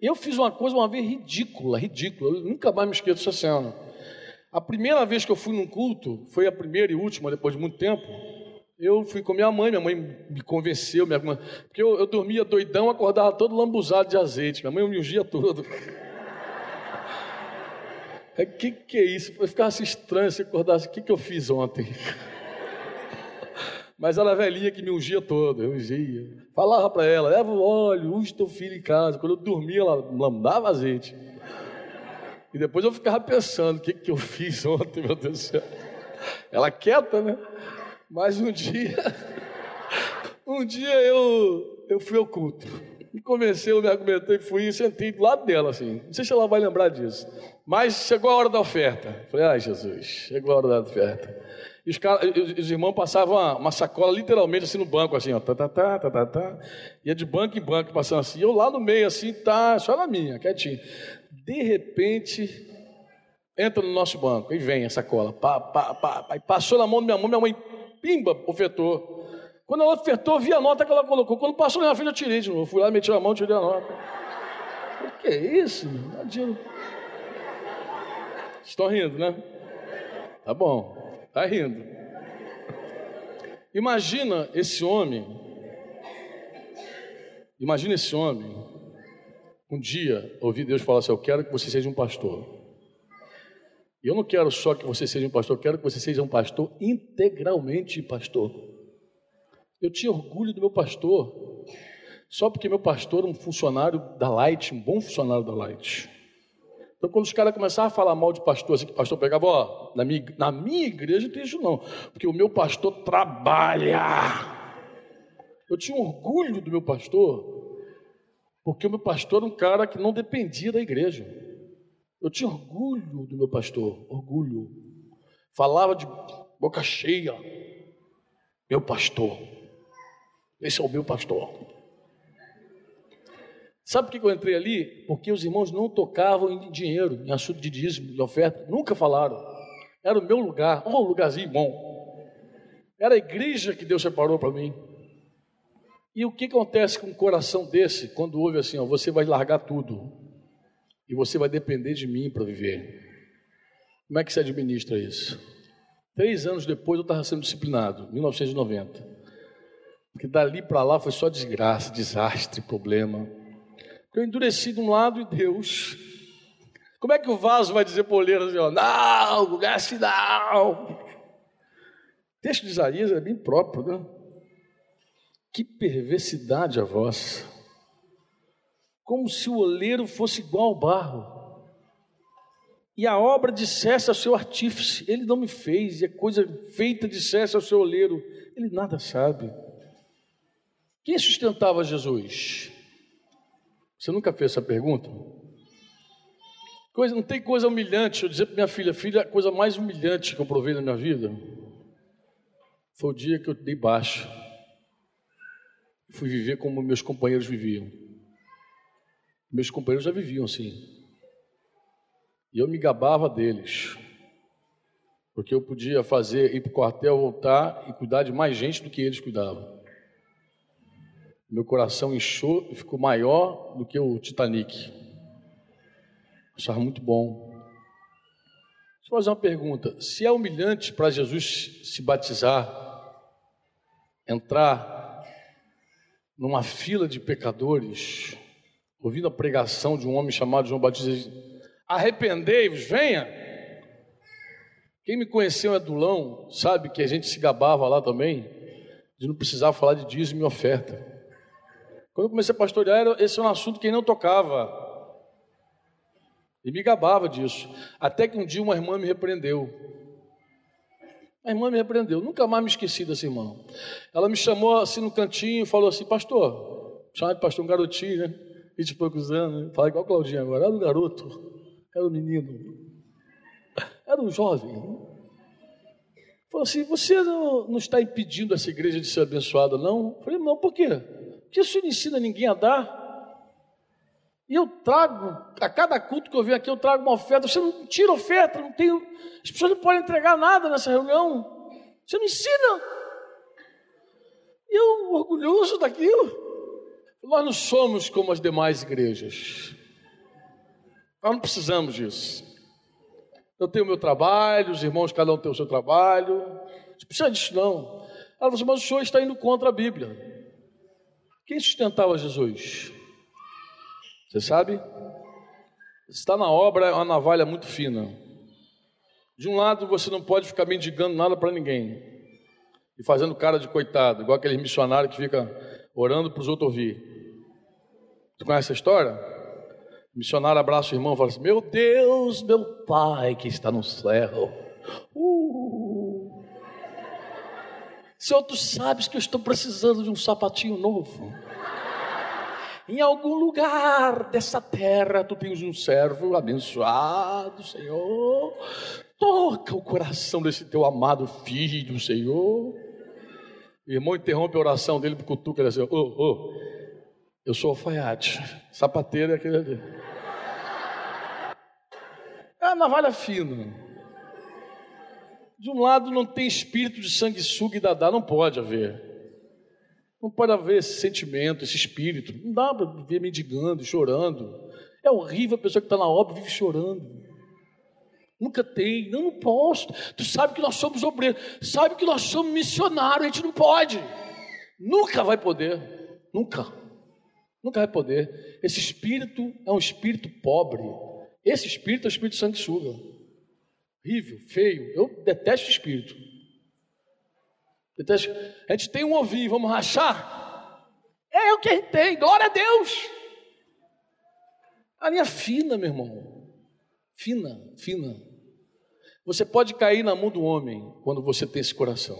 Eu fiz uma coisa uma vez ridícula, ridícula. Eu nunca mais me esqueço dessa cena. A primeira vez que eu fui num culto, foi a primeira e última, depois de muito tempo. Eu fui com minha mãe, minha mãe me convenceu, minha mãe, porque eu, eu dormia doidão, acordava todo lambuzado de azeite. Minha mãe me ungia todo. O que, que é isso? Eu ficava assim estranho se acordasse. O que, que eu fiz ontem? Mas ela velhinha que me ungia toda, eu ungia. Falava para ela, leva o óleo, unge teu filho em casa. Quando eu dormia, ela mandava azeite. E depois eu ficava pensando, o que, que eu fiz ontem, meu Deus do céu. Ela quieta, né? Mas um dia, um dia eu, eu fui ao culto. E comecei, eu me argumentou e fui e sentei do lado dela, assim. Não sei se ela vai lembrar disso. Mas chegou a hora da oferta. Falei, ai Jesus, chegou a hora da oferta. E os, cara, os irmãos passavam uma, uma, sacola literalmente assim no banco, assim, ó, tá, tá, tá, tá, tá, tá. Ia de banco em banco passando assim. Eu lá no meio, assim, tá, só na minha, quietinho. De repente, entra no nosso banco e vem a sacola. Pá, pá, pá, pá, e passou na mão da minha mãe, minha mãe, pimba, ofertou. Quando ela ofertou, vi a nota que ela colocou. Quando passou na minha frente, eu tirei de novo. Fui lá, meti a mão, tirei a nota. O que isso? Não Estão rindo, né? Tá bom. Está rindo. Imagina esse homem. Imagina esse homem. Um dia ouvir Deus falar assim: Eu quero que você seja um pastor. Eu não quero só que você seja um pastor, quero que você seja um pastor integralmente pastor. Eu tinha orgulho do meu pastor, só porque meu pastor era um funcionário da Light, um bom funcionário da Light. Então, quando os caras começavam a falar mal de pastor, assim que o pastor pegava, ó, na minha, na minha igreja não tem isso não, porque o meu pastor trabalha. Eu tinha orgulho do meu pastor, porque o meu pastor era um cara que não dependia da igreja. Eu tinha orgulho do meu pastor, orgulho. Falava de boca cheia, meu pastor. Esse é o meu pastor. Sabe por que eu entrei ali? Porque os irmãos não tocavam em dinheiro, em assunto de dízimo, de oferta, nunca falaram. Era o meu lugar, um lugarzinho bom. Era a igreja que Deus separou para mim. E o que acontece com um coração desse quando ouve assim, ó, você vai largar tudo e você vai depender de mim para viver? Como é que se administra isso? Três anos depois eu estava sendo disciplinado, 1990. Porque dali para lá foi só desgraça, desastre, problema. Eu endureci de um lado e Deus. Como é que o vaso vai dizer para assim, ó, não, gaste não. O texto de Isaías é bem próprio, né? Que perversidade a vossa. Como se o oleiro fosse igual ao barro. E a obra dissesse ao seu artífice: Ele não me fez, e a coisa feita dissesse ao seu oleiro: Ele nada sabe. Quem sustentava Jesus? Você nunca fez essa pergunta? Coisa, não tem coisa humilhante. Eu dizer para minha filha, filha, a coisa mais humilhante que eu provei na minha vida foi o dia que eu dei baixa. Fui viver como meus companheiros viviam. Meus companheiros já viviam assim. E eu me gabava deles. Porque eu podia fazer, ir para o quartel, voltar e cuidar de mais gente do que eles cuidavam. Meu coração inchou e ficou maior do que o Titanic. Achava muito bom. Deixa eu fazer uma pergunta. Se é humilhante para Jesus se batizar, entrar numa fila de pecadores, ouvindo a pregação de um homem chamado João Batista, arrependei-vos, venha. Quem me conheceu é Dulão, sabe que a gente se gabava lá também, de não precisar falar de dízimo e oferta. Quando eu comecei a pastorear, esse é um assunto que não tocava. E me gabava disso. Até que um dia uma irmã me repreendeu. A irmã me repreendeu. Nunca mais me esqueci dessa irmã. Ela me chamou assim no cantinho e falou assim: Pastor, chama de pastor um garotinho, né? 20 e poucos anos. Né? Fala igual Claudinha agora. Era um garoto. Era um menino. Era um jovem. Falou assim: Você não, não está impedindo essa igreja de ser abençoada, não? Eu falei: Não, por quê? Porque isso não ensina ninguém a dar. E eu trago, a cada culto que eu venho aqui, eu trago uma oferta. Você não tira oferta, não tem, as pessoas não podem entregar nada nessa reunião. Você não ensina. E eu, orgulhoso daquilo. Nós não somos como as demais igrejas. Nós não precisamos disso. Eu tenho o meu trabalho, os irmãos, cada um tem o seu trabalho. Não precisa disso, não. Ela falou assim, mas o senhor está indo contra a Bíblia. Quem sustentava Jesus? Você sabe? Está na obra é uma navalha muito fina. De um lado, você não pode ficar mendigando nada para ninguém e fazendo cara de coitado, igual aquele missionário que fica orando para os outros ouvir. Tu conhece essa história? O missionário abraça o irmão e fala assim: Meu Deus, meu Pai que está no céu. Uh. Senhor, tu sabes que eu estou precisando de um sapatinho novo. Em algum lugar dessa terra tu tens um servo abençoado, Senhor. Toca o coração desse teu amado filho, Senhor. O irmão interrompe a oração dele para cutuca e diz oh, oh, eu sou alfaiate, sapateiro é aquele ali. É a navalha fina. De um lado não tem espírito de sanguessuga e dadá, não pode haver. Não pode haver esse sentimento, esse espírito. Não dá para viver mendigando, chorando. É horrível a pessoa que está na obra vive chorando. Nunca tem, não, não posso. Tu sabe que nós somos obreiros, sabe que nós somos missionários, a gente não pode. Nunca vai poder. Nunca. Nunca vai poder. Esse espírito é um espírito pobre. Esse espírito é o espírito sanguessuga. Horrível, feio. Eu detesto espírito. Detesto. A gente tem um ouvir, vamos rachar? É o que a gente tem, glória a Deus. A linha fina, meu irmão. Fina, fina. Você pode cair na mão do homem quando você tem esse coração.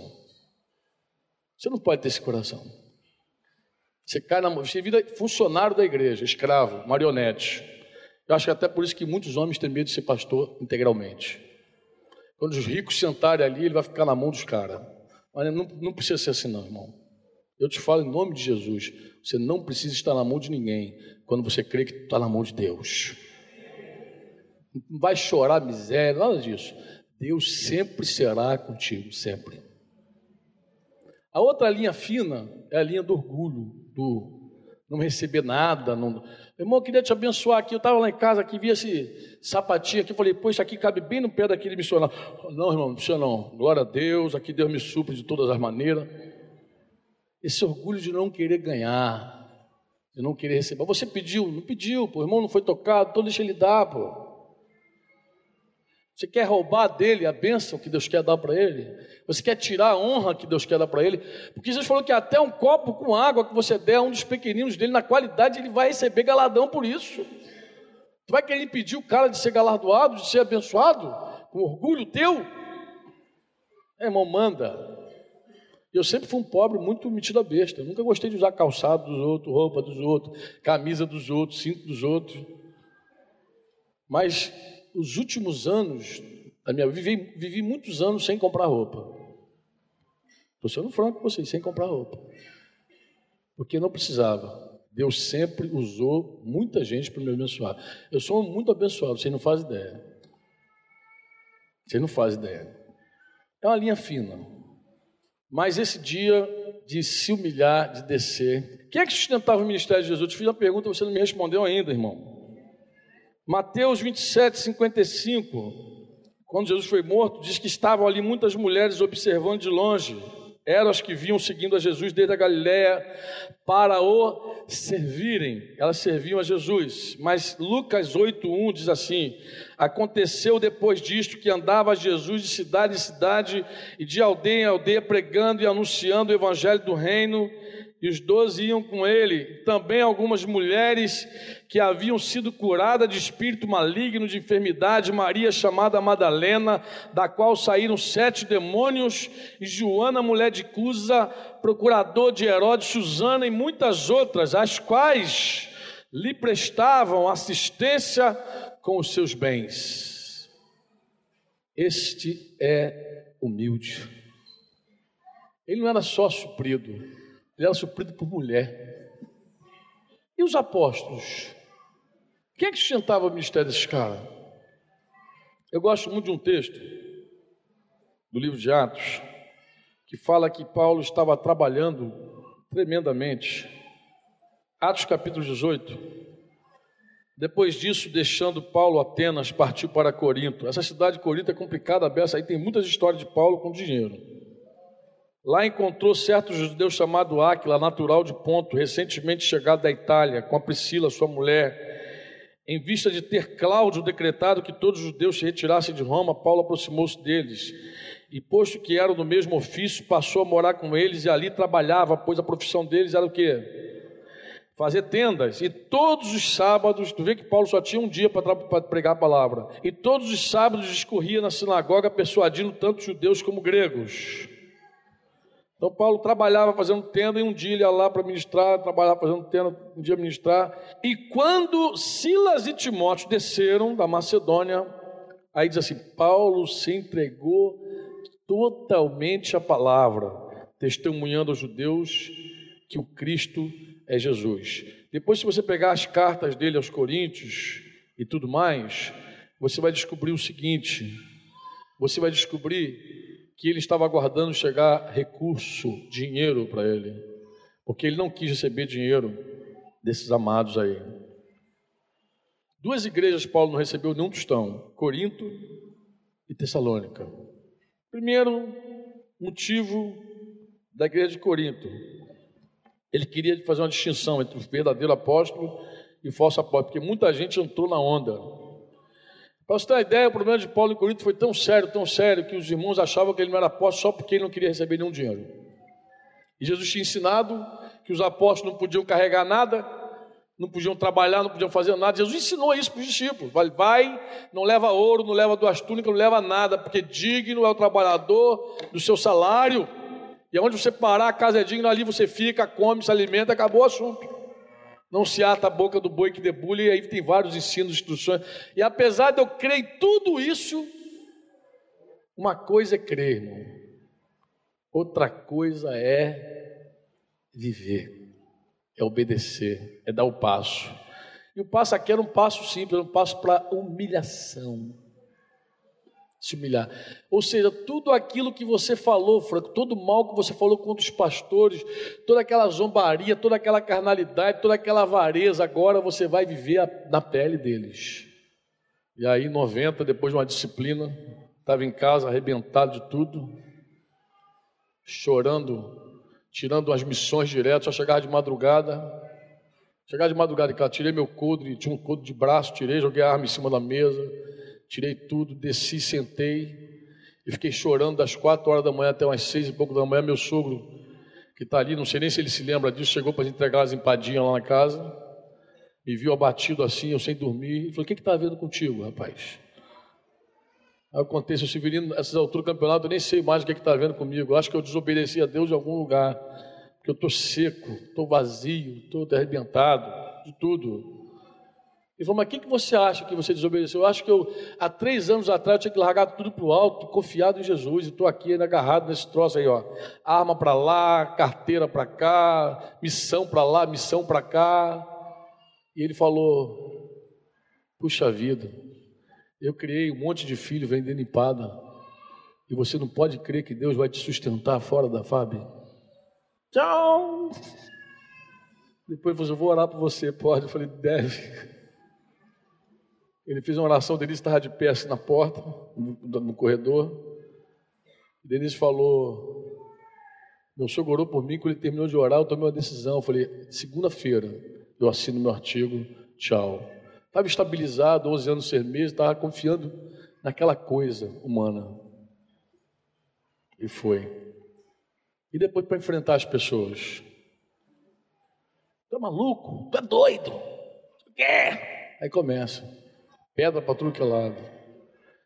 Você não pode ter esse coração. Você cai na você vira funcionário da igreja, escravo, marionete. Eu acho que até por isso que muitos homens têm medo de ser pastor integralmente. Quando os ricos sentarem ali, ele vai ficar na mão dos caras. Mas não, não precisa ser assim, não, irmão. Eu te falo em nome de Jesus: você não precisa estar na mão de ninguém quando você crê que está na mão de Deus. Não vai chorar miséria, nada disso. Deus sempre será contigo, sempre. A outra linha fina é a linha do orgulho, do não receber nada. Não... Meu irmão, eu queria te abençoar aqui. Eu estava lá em casa, aqui, vi esse sapatinho aqui. Falei, pô, isso aqui cabe bem no pé daquele missionário. Não, irmão, não precisa não. Glória a Deus, aqui Deus me supre de todas as maneiras. esse orgulho de não querer ganhar, de não querer receber. Você pediu, não pediu, pô, irmão não foi tocado, então deixa ele dar, pô. Você quer roubar dele a bênção que Deus quer dar para ele? Você quer tirar a honra que Deus quer dar para ele? Porque Jesus falou que até um copo com água que você der a um dos pequeninos dele, na qualidade, ele vai receber galadão por isso. Tu vai querer impedir o cara de ser galardoado, de ser abençoado, com orgulho teu? É, irmão, manda. Eu sempre fui um pobre muito metido a besta. Eu nunca gostei de usar calçado dos outros, roupa dos outros, camisa dos outros, cinto dos outros. Mas os últimos anos da minha vivi, vivi muitos anos sem comprar roupa. Estou sendo franco com vocês, sem comprar roupa. Porque não precisava. Deus sempre usou muita gente para me abençoar. Eu sou muito abençoado, você não faz ideia. Você não faz ideia. É uma linha fina. Mas esse dia de se humilhar, de descer. Quem é que sustentava o ministério de Jesus? Eu fiz uma pergunta, você não me respondeu ainda, irmão. Mateus 27, 55. Quando Jesus foi morto, diz que estavam ali muitas mulheres observando de longe. Eram as que vinham seguindo a Jesus desde a Galiléia para o servirem. Elas serviam a Jesus. Mas Lucas 8:1 diz assim: Aconteceu depois disto que andava Jesus de cidade em cidade e de aldeia em aldeia pregando e anunciando o evangelho do reino e os doze iam com ele, também algumas mulheres que haviam sido curadas de espírito maligno, de enfermidade, Maria chamada Madalena, da qual saíram sete demônios, e Joana, mulher de Cusa, procurador de Herodes, Susana e muitas outras, as quais lhe prestavam assistência com os seus bens. Este é humilde. Ele não era só suprido, ele era suprido por mulher. E os apóstolos? Quem é que sustentava o ministério desses caras? Eu gosto muito de um texto do livro de Atos, que fala que Paulo estava trabalhando tremendamente. Atos capítulo 18. Depois disso, deixando Paulo Atenas, partiu para Corinto. Essa cidade de Corinto é complicada, a aí tem muitas histórias de Paulo com dinheiro. Lá encontrou certo judeu chamado Áquila, natural de Ponto, recentemente chegado da Itália, com a Priscila, sua mulher. Em vista de ter Cláudio decretado que todos os judeus se retirassem de Roma, Paulo aproximou-se deles. E posto que eram do mesmo ofício, passou a morar com eles e ali trabalhava, pois a profissão deles era o quê? Fazer tendas. E todos os sábados, tu vê que Paulo só tinha um dia para pregar a palavra. E todos os sábados discorria na sinagoga, persuadindo tanto judeus como gregos. Então Paulo trabalhava fazendo tenda e um dia ele ia lá para ministrar, trabalhava fazendo tenda, um dia ministrar. E quando Silas e Timóteo desceram da Macedônia, aí diz assim: Paulo se entregou totalmente à palavra, testemunhando aos judeus que o Cristo é Jesus. Depois, se você pegar as cartas dele aos Coríntios e tudo mais, você vai descobrir o seguinte: você vai descobrir que ele estava aguardando chegar recurso, dinheiro para ele, porque ele não quis receber dinheiro desses amados aí. Duas igrejas Paulo não recebeu nenhum tostão: Corinto e Tessalônica. Primeiro motivo da igreja de Corinto. Ele queria fazer uma distinção entre o verdadeiro apóstolo e o falso apóstolo, porque muita gente entrou na onda. Para você ter uma ideia, o problema de Paulo em Corinto foi tão sério, tão sério, que os irmãos achavam que ele não era apóstolo só porque ele não queria receber nenhum dinheiro. E Jesus tinha ensinado que os apóstolos não podiam carregar nada, não podiam trabalhar, não podiam fazer nada. Jesus ensinou isso para os discípulos: vai, vai, não leva ouro, não leva duas túnicas, não leva nada, porque digno é o trabalhador do seu salário. E onde você parar, a casa é digna, ali você fica, come, se alimenta, acabou o assunto. Não se ata a boca do boi que debulha, e aí tem vários ensinos, instruções. E apesar de eu crer em tudo isso, uma coisa é crer, irmão. Outra coisa é viver, é obedecer, é dar o passo. E o passo aqui era um passo simples, era um passo para humilhação se humilhar. Ou seja, tudo aquilo que você falou, Franco, todo o mal que você falou contra os pastores, toda aquela zombaria, toda aquela carnalidade, toda aquela avareza, agora você vai viver na pele deles. E aí, 90, depois de uma disciplina, estava em casa arrebentado de tudo, chorando tirando as missões direto, só chegava de madrugada. Chegava de madrugada em casa, tirei meu coldre, tinha um coldre de braço, tirei, joguei a arma em cima da mesa, tirei tudo, desci, sentei e fiquei chorando das quatro horas da manhã até umas seis e pouco da manhã. Meu sogro, que está ali, não sei nem se ele se lembra disso, chegou para entregar as empadinhas lá na casa, me viu abatido assim, eu sem dormir, e falou: O que está havendo contigo, rapaz? Aí eu contei, seu Severino, essas alturas do campeonato, eu nem sei mais o que está vendo comigo. Eu acho que eu desobedeci a Deus em algum lugar. Porque eu estou seco, estou vazio, estou arrebentado de tudo. Ele falou, mas o que, você acha que você desobedeceu? Eu acho que eu, há três anos atrás, eu tinha que largar tudo para o alto, confiado em Jesus, e estou aqui ainda agarrado nesse troço aí, ó. Arma para lá, carteira para cá, missão para lá, missão para cá. E ele falou, puxa vida, eu criei um monte de filho vendendo empada. E você não pode crer que Deus vai te sustentar fora da Fábio. Tchau! Depois eu vou orar por você, pode? Eu falei, deve. Ele fez uma oração, Denise estava de pé assim na porta, no, no corredor. Denise falou, meu senhor orou por mim, quando ele terminou de orar, eu tomei uma decisão. Eu falei, segunda-feira eu assino meu artigo, tchau. Estava estabilizado, 11 anos, 6 meses, estava confiando naquela coisa humana. E foi. E depois para enfrentar as pessoas. Tu é maluco? Tu é doido? Tu quer? Aí começa. Pedra para tudo que é lado.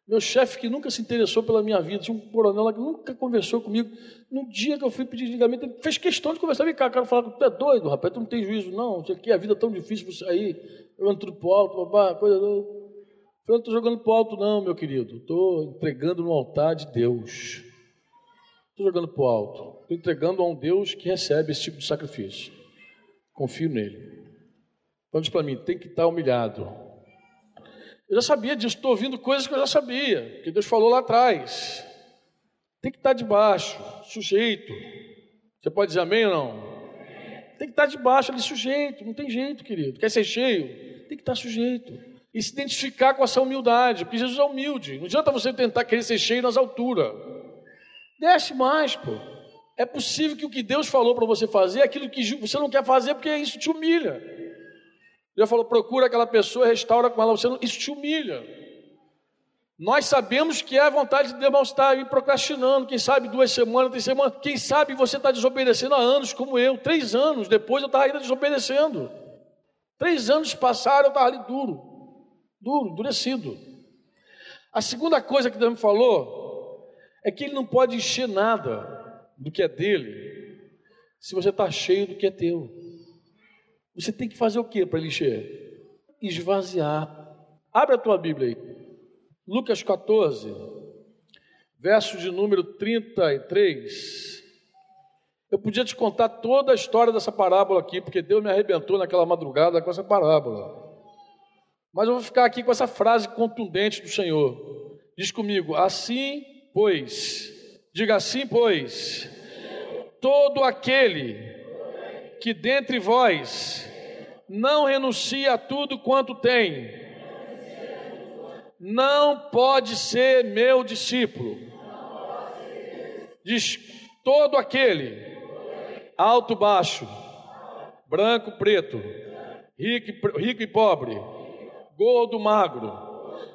Meu chefe que nunca se interessou pela minha vida, tinha um coronel que nunca conversou comigo. No dia que eu fui pedir ligamento, ele fez questão de conversar. Vem cá, cara, falar tu é doido, rapaz, tu não tem juízo, não. Isso aqui, a vida é tão difícil você aí, jogando tudo pro alto, babá, coisa. Eu não estou jogando pro alto, não, meu querido. Estou entregando no altar de Deus. Estou jogando pro alto. Estou entregando a um Deus que recebe esse tipo de sacrifício. Confio nele. Então diz para mim, tem que estar humilhado eu já sabia disso, estou ouvindo coisas que eu já sabia, que Deus falou lá atrás. Tem que estar debaixo, sujeito. Você pode dizer amém ou não? Tem que estar debaixo ali, sujeito, não tem jeito, querido. Quer ser cheio? Tem que estar sujeito. E se identificar com essa humildade, porque Jesus é humilde. Não adianta você tentar querer ser cheio nas alturas. Desce mais, pô. É possível que o que Deus falou para você fazer é aquilo que você não quer fazer porque isso te humilha. Já falou, procura aquela pessoa, restaura com ela, você não, isso te humilha. Nós sabemos que é a vontade de Deus não estar aí procrastinando, quem sabe duas semanas, três semanas, quem sabe você está desobedecendo há anos, como eu, três anos, depois eu estava ainda desobedecendo. Três anos passaram, eu estava ali duro, duro, endurecido. A segunda coisa que Deus me falou é que Ele não pode encher nada do que é dele, se você está cheio do que é teu. Você tem que fazer o que para ele encher? Esvaziar. Abre a tua Bíblia aí. Lucas 14, verso de número 33. Eu podia te contar toda a história dessa parábola aqui, porque Deus me arrebentou naquela madrugada com essa parábola. Mas eu vou ficar aqui com essa frase contundente do Senhor. Diz comigo: assim, pois, diga assim, pois, todo aquele que dentre vós não renuncia a tudo quanto tem, não pode ser meu discípulo. Diz todo aquele, alto, baixo, branco, preto, rico, rico e pobre, gordo, magro,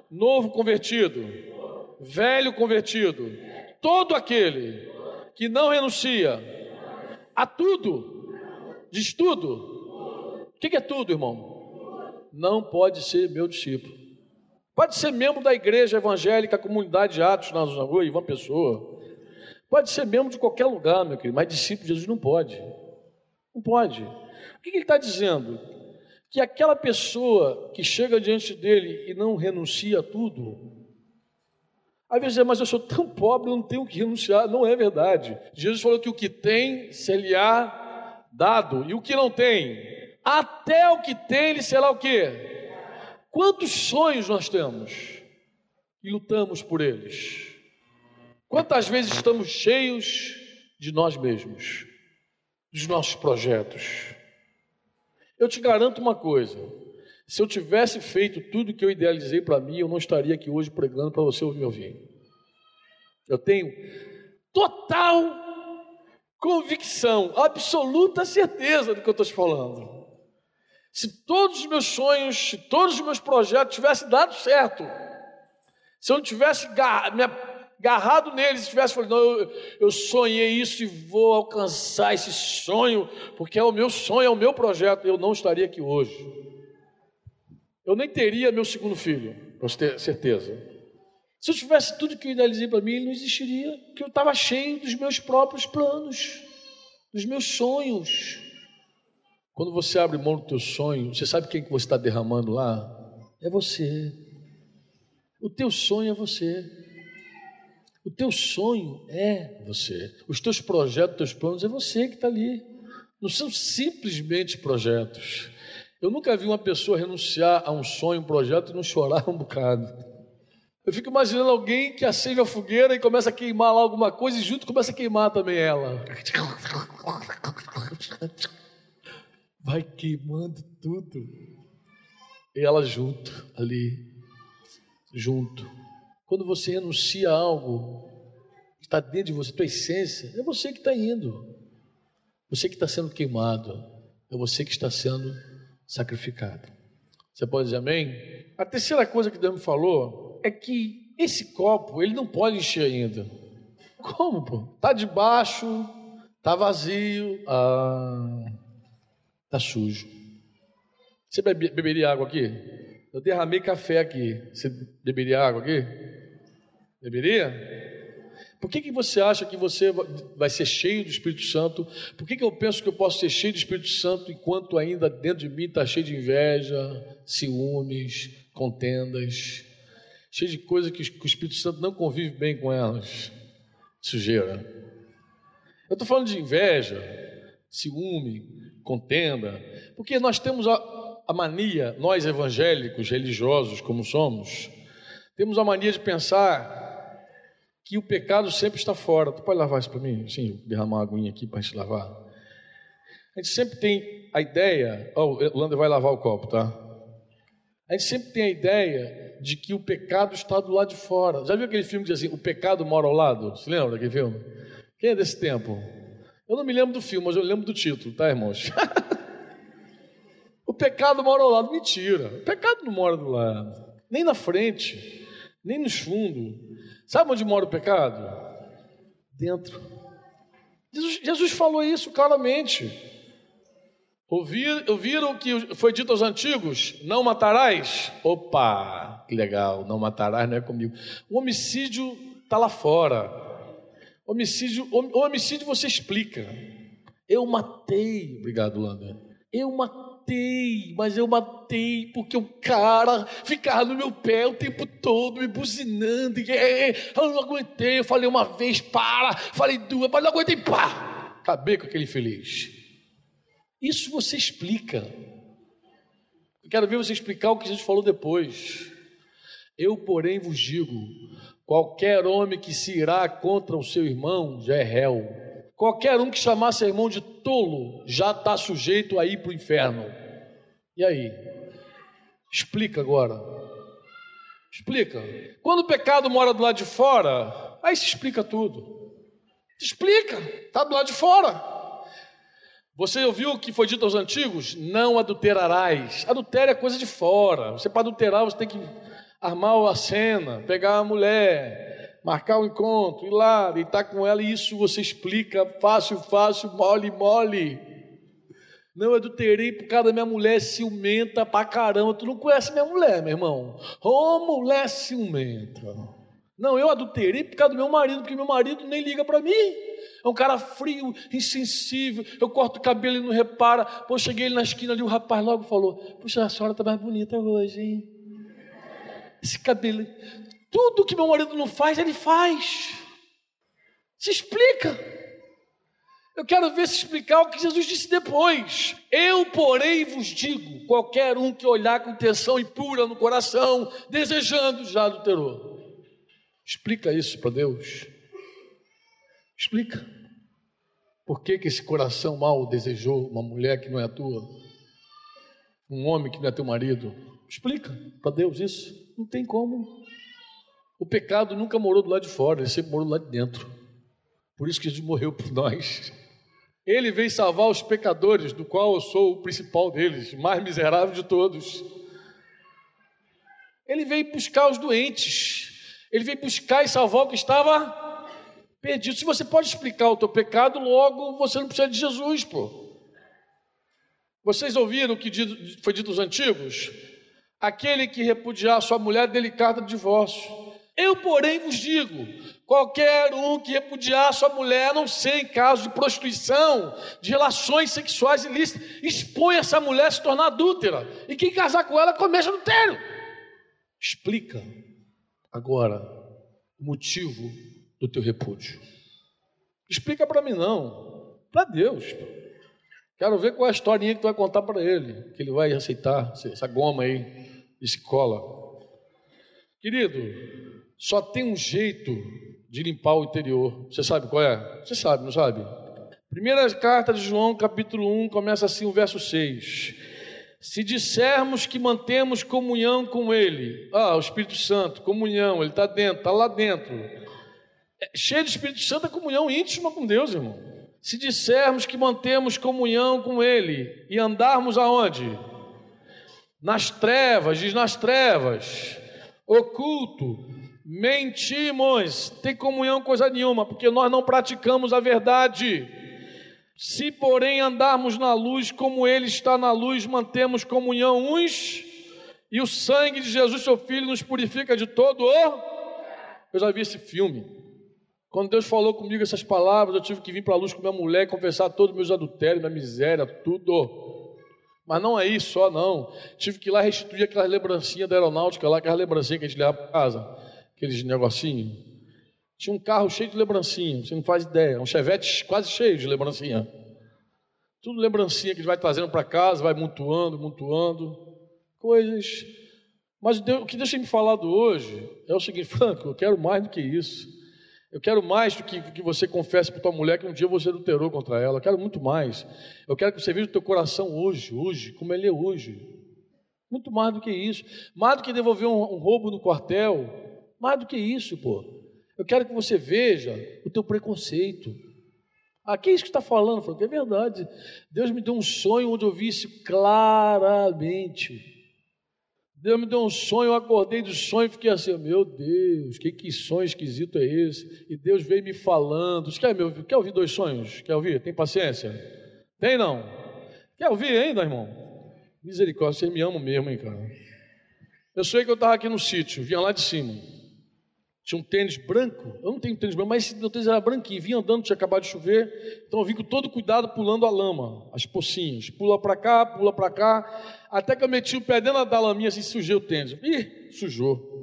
novo convertido, velho convertido, todo aquele que não renuncia a tudo Diz tudo. O que é tudo, irmão? Não pode ser meu discípulo. Pode ser membro da igreja evangélica, comunidade de Atos na rua, Ivan Pessoa. Pode ser membro de qualquer lugar, meu querido, mas discípulo de Jesus não pode. Não pode. O que ele está dizendo? Que aquela pessoa que chega diante dele e não renuncia a tudo, às vezes mas eu sou tão pobre, eu não tenho que renunciar. Não é verdade. Jesus falou que o que tem, se ele há dado, e o que não tem, até o que tem lhe será o quê? Quantos sonhos nós temos e lutamos por eles? Quantas vezes estamos cheios de nós mesmos, dos nossos projetos? Eu te garanto uma coisa: se eu tivesse feito tudo que eu idealizei para mim, eu não estaria aqui hoje pregando para você ouvir ouvir. Eu tenho total convicção, absoluta certeza do que eu estou te falando. Se todos os meus sonhos, se todos os meus projetos tivessem dado certo, se eu não tivesse me agarrado neles, se tivesse falado, não, eu, eu sonhei isso e vou alcançar esse sonho, porque é o meu sonho, é o meu projeto, eu não estaria aqui hoje. Eu nem teria meu segundo filho, ter certeza. Se eu tivesse tudo que eu idealizei para mim, ele não existiria, porque eu estava cheio dos meus próprios planos, dos meus sonhos. Quando você abre mão do teu sonho, você sabe quem que você está derramando lá? É você. O teu sonho é você. O teu sonho é você. Os teus projetos, os teus planos é você que está ali. Não são simplesmente projetos. Eu nunca vi uma pessoa renunciar a um sonho, um projeto e não chorar um bocado. Eu fico imaginando alguém que acende a fogueira e começa a queimar lá alguma coisa e junto começa a queimar também ela. Vai queimando tudo. E ela junto, ali, junto. Quando você renuncia algo que está dentro de você, tua essência, é você que está indo. Você que está sendo queimado. É você que está sendo sacrificado. Você pode dizer amém? A terceira coisa que Deus me falou é que esse copo, ele não pode encher ainda. Como, pô? Tá debaixo, tá vazio, ah, tá sujo. Você bebe, beberia água aqui? Eu derramei café aqui. Você beberia água aqui? Beberia? Por que, que você acha que você vai ser cheio do Espírito Santo? Por que, que eu penso que eu posso ser cheio do Espírito Santo enquanto ainda dentro de mim está cheio de inveja, ciúmes, contendas? Cheio de coisas que o Espírito Santo não convive bem com elas. Sujeira. Eu estou falando de inveja, ciúme, contenda, porque nós temos a, a mania, nós evangélicos, religiosos como somos, temos a mania de pensar que o pecado sempre está fora. Tu pode lavar isso para mim? Sim, derramar uma aguinha aqui para gente lavar. A gente sempre tem a ideia. Oh, o Lander vai lavar o copo, tá? A gente sempre tem a ideia de que o pecado está do lado de fora. Já viu aquele filme que diz assim, o pecado mora ao lado? Se lembra daquele filme? Quem é desse tempo? Eu não me lembro do filme, mas eu lembro do título, tá, irmãos? o pecado mora ao lado. Mentira. O pecado não mora do lado. Nem na frente, nem nos fundos. Sabe onde mora o pecado? Dentro. Jesus, Jesus falou isso claramente. Ouvir, ouviram que foi dito aos antigos? Não matarás? Opa, que legal, não matarás não é comigo. O homicídio está lá fora. O homicídio, o homicídio você explica. Eu matei, obrigado, Landa. Eu matei, mas eu matei porque o cara ficava no meu pé o tempo todo, me buzinando. E, eu não aguentei, eu falei uma vez, para, falei duas, mas não aguentei, pá. Acabei com aquele feliz. Isso você explica. Eu quero ver você explicar o que Jesus falou depois. Eu, porém, vos digo: qualquer homem que se irá contra o seu irmão já é réu. Qualquer um que chamar seu irmão de tolo já está sujeito a ir para o inferno. E aí? Explica agora. Explica. Quando o pecado mora do lado de fora, aí se explica tudo. Explica, está do lado de fora. Você ouviu o que foi dito aos antigos? Não adulterarás. Adultério é coisa de fora. Você para adulterar, você tem que armar a cena, pegar a mulher, marcar o um encontro, ir lá, deitar com ela, e isso você explica fácil, fácil, mole, mole. Não adulterei por causa da minha mulher ciumenta pra caramba. Tu não conhece minha mulher, meu irmão. Ô oh, mulher ciumenta. Não, eu adulterei por causa do meu marido, porque meu marido nem liga para mim. É um cara frio, insensível. Eu corto o cabelo e não repara. Pô, cheguei na esquina ali, o rapaz logo falou: Puxa, a senhora está mais bonita hoje, hein? Esse cabelo. Tudo que meu marido não faz, ele faz. Se explica. Eu quero ver se explicar o que Jesus disse depois. Eu, porém, vos digo: qualquer um que olhar com intenção impura no coração, desejando, já adulterou. Explica isso para Deus. Explica. Por que, que esse coração mal desejou uma mulher que não é tua? Um homem que não é teu marido? Explica para Deus isso. Não tem como. O pecado nunca morou do lado de fora, ele sempre morou do lado de dentro. Por isso que Jesus morreu por nós. Ele veio salvar os pecadores, do qual eu sou o principal deles, mais miserável de todos. Ele veio buscar os doentes. Ele veio buscar e salvar o que estava perdido. Se você pode explicar o teu pecado, logo você não precisa de Jesus, pô. Vocês ouviram o que foi dito aos antigos? Aquele que repudiar sua mulher, dele carta de divórcio. Eu, porém, vos digo: qualquer um que repudiar sua mulher, não ser em caso de prostituição, de relações sexuais ilícitas, expõe essa mulher a se tornar adúltera. E quem casar com ela comete adultério. Explica agora o motivo do teu repúdio. Explica para mim, não. Para Deus. Quero ver qual é a historinha que tu vai contar para ele, que ele vai aceitar essa goma aí de escola. Querido, só tem um jeito de limpar o interior. Você sabe qual é? Você sabe, não sabe? Primeira carta de João, capítulo 1, começa assim o verso 6. Se dissermos que mantemos comunhão com Ele, ah, o Espírito Santo, comunhão, Ele está dentro, está lá dentro. É, cheio de Espírito Santo é comunhão íntima com Deus, irmão. Se dissermos que mantemos comunhão com Ele e andarmos aonde? Nas trevas, diz nas trevas, oculto, mentimos, tem comunhão coisa nenhuma, porque nós não praticamos a verdade. Se, porém, andarmos na luz como Ele está na luz, mantemos comunhão uns, e o sangue de Jesus, seu Filho, nos purifica de todo o. Eu já vi esse filme. Quando Deus falou comigo essas palavras, eu tive que vir para a luz com minha mulher confessar todos os meus adultérios, minha miséria, tudo. Mas não é isso só, não. Tive que ir lá restituir aquelas lembrancinhas da aeronáutica lá, aquelas lembrancinhas que a gente leva para casa, aqueles negocinhos. Tinha um carro cheio de lembrancinha, você não faz ideia. Um chevette quase cheio de lembrancinha. Tudo lembrancinha que gente vai trazendo para casa, vai mutuando, mutuando. Coisas. Mas o que Deus tem me falado hoje é o seguinte, Franco, eu quero mais do que isso. Eu quero mais do que, que você confesse para tua mulher que um dia você adulterou contra ela. Eu quero muito mais. Eu quero que você veja o teu coração hoje, hoje, como ele é hoje. Muito mais do que isso. Mais do que devolver um, um roubo no quartel. Mais do que isso, pô. Eu quero que você veja o teu preconceito. Aqui é isso que está falando, Franco, é verdade. Deus me deu um sonho onde eu vi isso claramente. Deus me deu um sonho, eu acordei do sonho e fiquei assim, meu Deus, que, que sonho esquisito é esse? E Deus veio me falando. Você quer, meu, quer ouvir dois sonhos? Quer ouvir? Tem paciência? Tem não? Quer ouvir ainda, irmão? Misericórdia, você me ama mesmo, hein, cara? Eu sonhei que eu estava aqui no sítio, vinha lá de cima. Tinha um tênis branco, eu não tenho tênis branco, mas esse meu tênis era branquinho, vinha andando, tinha acabado de chover, então eu vim com todo cuidado pulando a lama, as pocinhas, pula para cá, pula para cá, até que eu meti o pé dentro da laminha assim, sujei o tênis. Ih, sujou.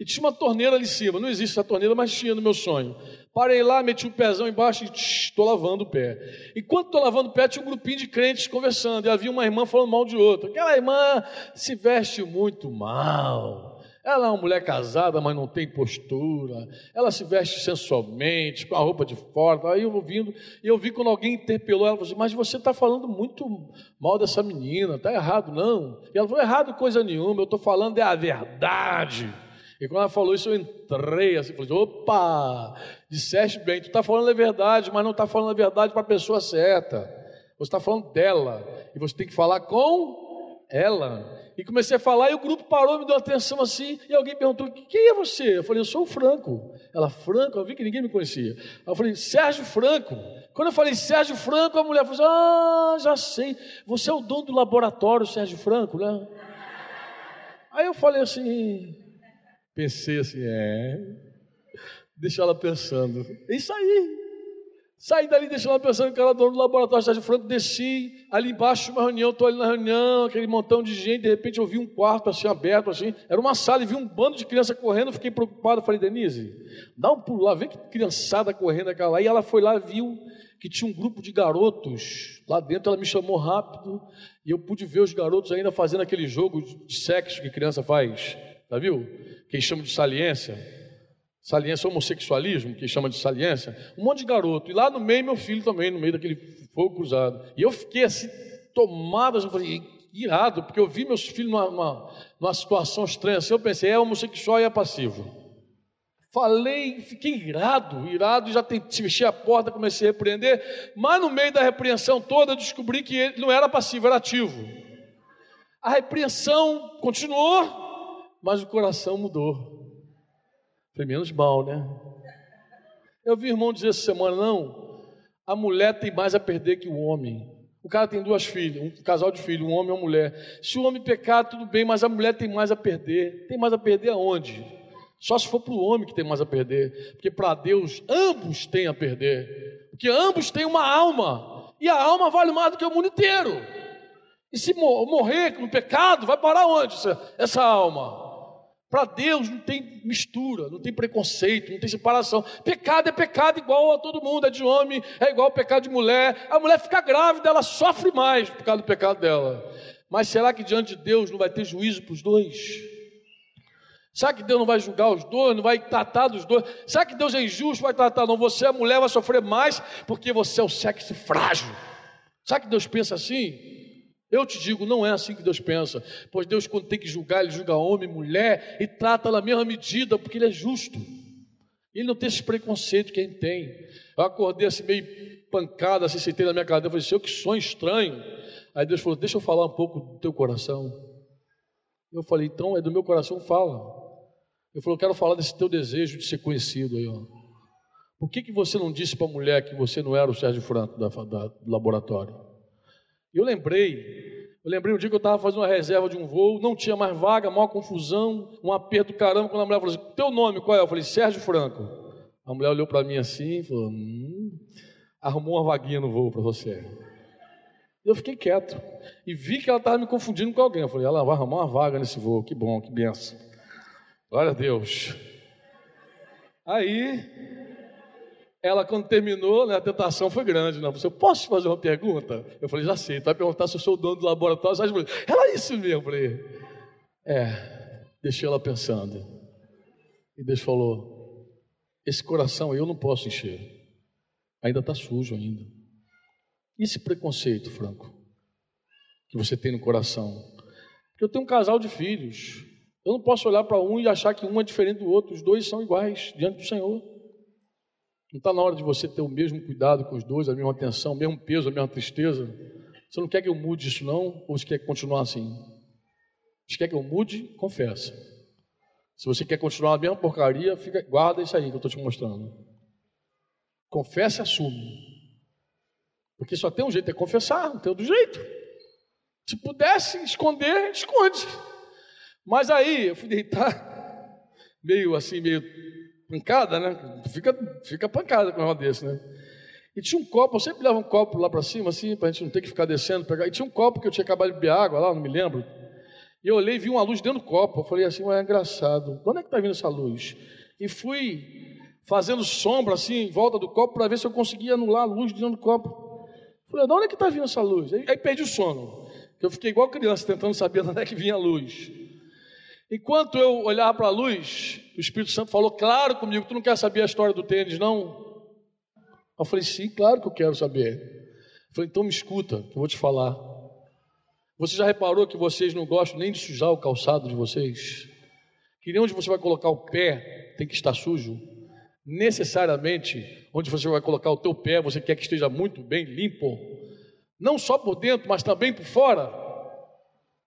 E tinha uma torneira ali em cima, não existe essa torneira, mas tinha no meu sonho. Parei lá, meti o pezão embaixo e estou lavando o pé. Enquanto estou lavando o pé, tinha um grupinho de crentes conversando, e havia uma irmã falando mal de outra. Aquela irmã se veste muito mal ela é uma mulher casada, mas não tem postura. Ela se veste sensualmente, com a roupa de fora. Aí eu ouvindo, e eu vi quando alguém interpelou ela, falou assim, mas você está falando muito mal dessa menina, está errado, não. E ela falou, errado coisa nenhuma, eu estou falando é a verdade. E quando ela falou isso, eu entrei assim, falei, opa, disseste bem, tu está falando a verdade, mas não está falando a verdade para a pessoa certa. Você está falando dela, e você tem que falar com ela. E comecei a falar, e o grupo parou, me deu atenção assim, e alguém perguntou: quem é você? Eu falei, eu sou o Franco. Ela, Franco, eu vi que ninguém me conhecia. Eu falei, Sérgio Franco. Quando eu falei Sérgio Franco, a mulher falou: assim, Ah, já sei, você é o dono do laboratório, Sérgio Franco, né? Aí eu falei assim, pensei assim, é. Deixa ela pensando. É isso aí. Saí dali deixando pensando que era dono do laboratório Sérgio Franco, desci, ali embaixo de uma reunião, estou ali na reunião, aquele montão de gente, de repente eu vi um quarto assim aberto, assim, era uma sala e vi um bando de criança correndo, fiquei preocupado, falei, Denise, dá um pulo lá, vê que criançada correndo aquela lá, e ela foi lá, viu que tinha um grupo de garotos lá dentro, ela me chamou rápido, e eu pude ver os garotos ainda fazendo aquele jogo de sexo que criança faz, tá viu? Que eles chamam de saliência, saliência, homossexualismo, que chama de saliência, um monte de garoto, e lá no meio meu filho também, no meio daquele fogo cruzado, e eu fiquei assim, tomado, eu falei, irado, porque eu vi meus filhos numa, numa, numa situação estranha, assim, eu pensei, é homossexual e é passivo, Falei, fiquei irado, irado, já fechei a porta, comecei a repreender, mas no meio da repreensão toda descobri que ele não era passivo, era ativo. A repreensão continuou, mas o coração mudou. Foi menos mal, né? Eu vi irmão dizer essa semana, não, a mulher tem mais a perder que o homem. O cara tem duas filhas, um casal de filhos, um homem e uma mulher. Se o homem pecar, tudo bem, mas a mulher tem mais a perder. Tem mais a perder aonde? Só se for para o homem que tem mais a perder. Porque para Deus, ambos têm a perder. Porque ambos têm uma alma. E a alma vale mais do que o mundo inteiro. E se morrer no pecado, vai parar onde essa, essa alma? Para Deus não tem mistura, não tem preconceito, não tem separação. Pecado é pecado igual a todo mundo, é de homem, é igual ao pecado de mulher. A mulher fica grávida, ela sofre mais por causa do pecado dela. Mas será que diante de Deus não vai ter juízo para os dois? Será que Deus não vai julgar os dois, não vai tratar dos dois? Será que Deus é injusto, vai tratar? Não, você, a mulher, vai sofrer mais porque você é o sexo frágil. Será que Deus pensa assim? Eu te digo, não é assim que Deus pensa, pois Deus, quando tem que julgar, Ele julga homem mulher e trata na mesma medida, porque Ele é justo. Ele não tem esse preconceito que a gente tem. Eu acordei assim, meio pancada, assim, sentei na minha cadeira, falei, Senhor, que sonho estranho. Aí Deus falou, deixa eu falar um pouco do teu coração. Eu falei, então é do meu coração, fala. Ele falou, quero falar desse teu desejo de ser conhecido aí, ó. Por que, que você não disse para a mulher que você não era o Sérgio Franco da, da, do laboratório? Eu lembrei, eu lembrei um dia que eu estava fazendo uma reserva de um voo, não tinha mais vaga, maior confusão, um aperto caramba, quando a mulher falou assim, teu nome qual é? Eu falei, Sérgio Franco. A mulher olhou para mim assim e falou, hum, arrumou uma vaguinha no voo para você. Eu fiquei quieto. E vi que ela estava me confundindo com alguém. Eu falei, ela vai arrumar uma vaga nesse voo, que bom, que benção. Glória a Deus. Aí, ela, quando terminou, né, a tentação foi grande. Né? Você, posso te fazer uma pergunta? Eu falei, já sei. Tu vai perguntar se eu sou o dono do laboratório. Falei, ela isso mesmo. Eu falei, é. Deixei ela pensando. E Deus falou, esse coração eu não posso encher. Ainda está sujo ainda. E esse preconceito, Franco, que você tem no coração? Eu tenho um casal de filhos. Eu não posso olhar para um e achar que um é diferente do outro. Os dois são iguais diante do Senhor. Não está na hora de você ter o mesmo cuidado com os dois, a mesma atenção, o mesmo peso, a mesma tristeza? Você não quer que eu mude isso, não? Ou você quer continuar assim? Você quer que eu mude? Confessa. Se você quer continuar a mesma porcaria, fica, guarda isso aí que eu estou te mostrando. Confessa e assume. Porque só tem um jeito, é confessar, não tem outro jeito. Se pudesse esconder, esconde. Mas aí eu fui deitar, meio assim, meio pancada, né? Fica, fica pancada com um desse, né? E tinha um copo, eu sempre leva um copo lá para cima, assim, para a gente não ter que ficar descendo, pegar. E tinha um copo que eu tinha acabado de beber água lá, não me lembro. E eu olhei e vi uma luz dentro do copo. Eu falei assim, é engraçado, de onde é que está vindo essa luz? E fui fazendo sombra assim em volta do copo para ver se eu conseguia anular a luz dentro do copo. Falei, de onde é que está vindo essa luz? Aí, aí perdi o sono. Eu fiquei igual criança tentando saber de onde é que vinha a luz. Enquanto eu olhava para a luz, o Espírito Santo falou claro comigo: Tu não quer saber a história do tênis, não? Eu falei: Sim, claro que eu quero saber. Eu falei: Então me escuta, que eu vou te falar. Você já reparou que vocês não gostam nem de sujar o calçado de vocês? Que nem onde você vai colocar o pé tem que estar sujo? Necessariamente, onde você vai colocar o teu pé, você quer que esteja muito bem limpo, não só por dentro, mas também por fora.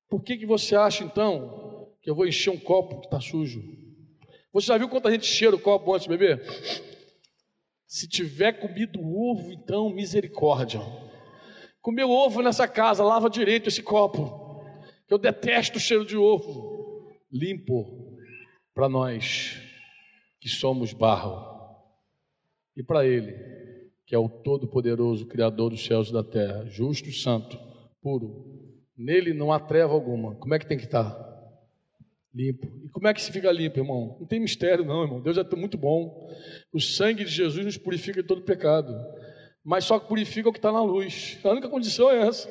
Por que, que você acha então que eu vou encher um copo que está sujo. Você já viu quanta gente cheira o copo antes de beber? Se tiver comido ovo, então misericórdia. Comeu ovo nessa casa, lava direito esse copo. Eu detesto o cheiro de ovo. Limpo para nós que somos barro. E para Ele, que é o Todo-Poderoso, Criador dos céus e da terra, justo, santo, puro. Nele não há treva alguma. Como é que tem que estar? Limpo. E como é que se fica limpo, irmão? Não tem mistério, não, irmão. Deus é muito bom. O sangue de Jesus nos purifica de todo pecado. Mas só purifica o que está na luz. A única condição é essa.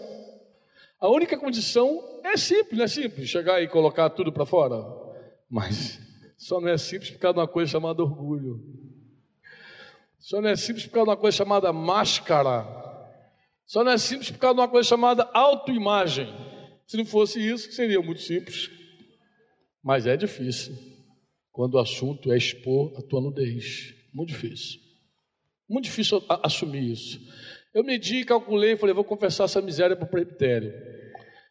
A única condição é simples, não é simples chegar e colocar tudo para fora. Mas só não é simples por causa de uma coisa chamada orgulho. Só não é simples por causa de uma coisa chamada máscara. Só não é simples por causa de uma coisa chamada autoimagem. Se não fosse isso, seria muito simples. Mas é difícil. quando o assunto é expor a tua nudez. Muito difícil. Muito difícil assumir isso. Eu medi, calculei, falei, vou confessar essa miséria para o presbitério.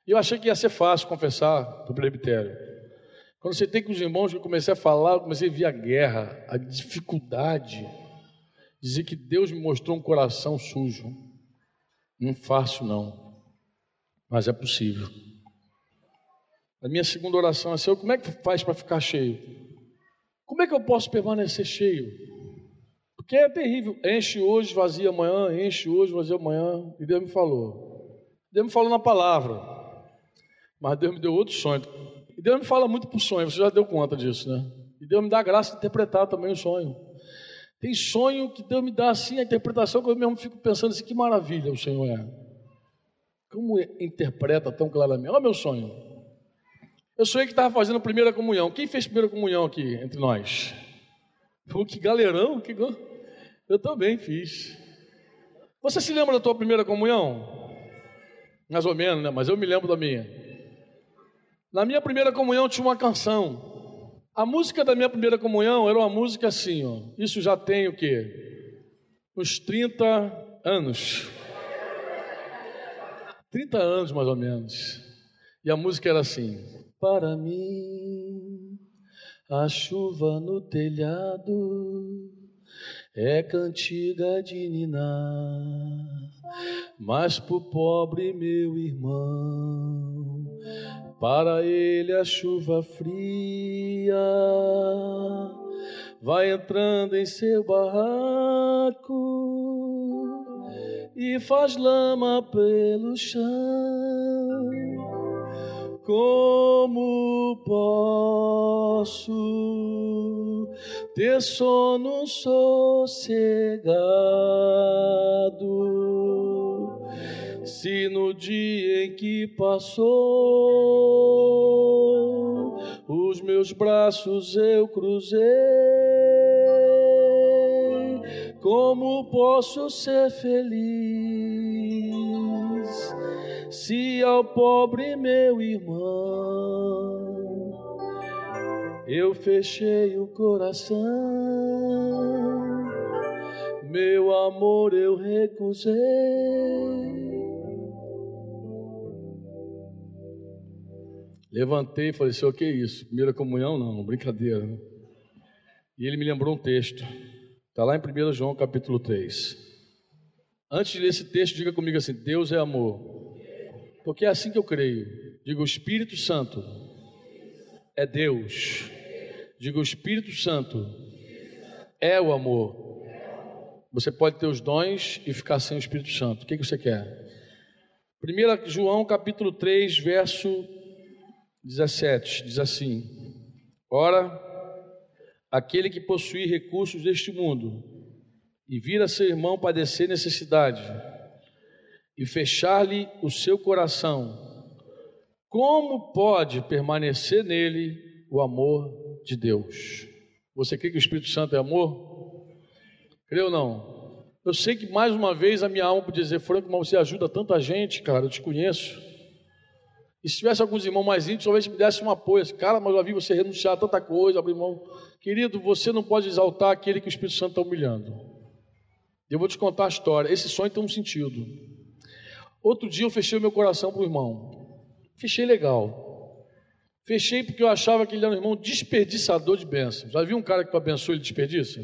E eu achei que ia ser fácil confessar para o presbitério. Quando você tem com os irmãos, eu comecei a falar, eu comecei a ver a guerra, a dificuldade. Dizer que Deus me mostrou um coração sujo. Não fácil, não. Mas é possível. A minha segunda oração é: Senhor, como é que faz para ficar cheio? Como é que eu posso permanecer cheio? Porque é terrível. Enche hoje, vazia amanhã, enche hoje, vazia amanhã. E Deus me falou. Deus me falou na palavra. Mas Deus me deu outro sonho. E Deus me fala muito por sonho, você já deu conta disso, né? E Deus me dá a graça de interpretar também o sonho. Tem sonho que Deus me dá assim, a interpretação que eu mesmo fico pensando assim, que maravilha o Senhor é. Como interpreta tão claramente? Olha meu sonho. Eu sonhei que estava fazendo a primeira comunhão. Quem fez primeira comunhão aqui entre nós? Pô, que galerão, que eu também fiz. Você se lembra da tua primeira comunhão? Mais ou menos, né? Mas eu me lembro da minha. Na minha primeira comunhão tinha uma canção. A música da minha primeira comunhão era uma música assim, ó. Isso já tem o quê? Uns 30 anos. 30 anos mais ou menos. E a música era assim: Para mim, a chuva no telhado é cantiga de ninar, mas pro pobre meu irmão, para ele a chuva fria vai entrando em seu barraco e faz lama pelo chão. Como posso ter sono sossegado se no dia em que passou os meus braços eu cruzei? Como posso ser feliz? Se ao pobre meu irmão eu fechei o coração, meu amor eu recusei. Levantei e falei: Senhor, que isso? Primeira comunhão? Não, brincadeira. E ele me lembrou um texto, está lá em 1 João capítulo 3. Antes de ler esse texto, diga comigo assim: Deus é amor. Porque é assim que eu creio. Digo, o Espírito Santo é Deus. Digo, o Espírito Santo é o amor. Você pode ter os dons e ficar sem o Espírito Santo. O que, que você quer? 1 João capítulo 3, verso 17, diz assim: Ora, aquele que possui recursos deste mundo e vir a seu irmão padecer necessidade, e fechar-lhe o seu coração, como pode permanecer nele o amor de Deus? Você crê que o Espírito Santo é amor? Crê ou não? Eu sei que mais uma vez a minha alma pode dizer, Franco, mas você ajuda tanta gente, cara, eu te conheço. E se tivesse alguns irmãos mais íntimos, talvez me desse um apoio. Cara, mas eu já vi você renunciar a tanta coisa, abrir mão. Querido, você não pode exaltar aquele que o Espírito Santo está humilhando. Eu vou te contar a história. Esse sonho tem um sentido. Outro dia eu fechei meu coração para o irmão. Fechei legal. Fechei porque eu achava que ele era um irmão desperdiçador de bênçãos. Já viu um cara que para abençoar ele desperdiça?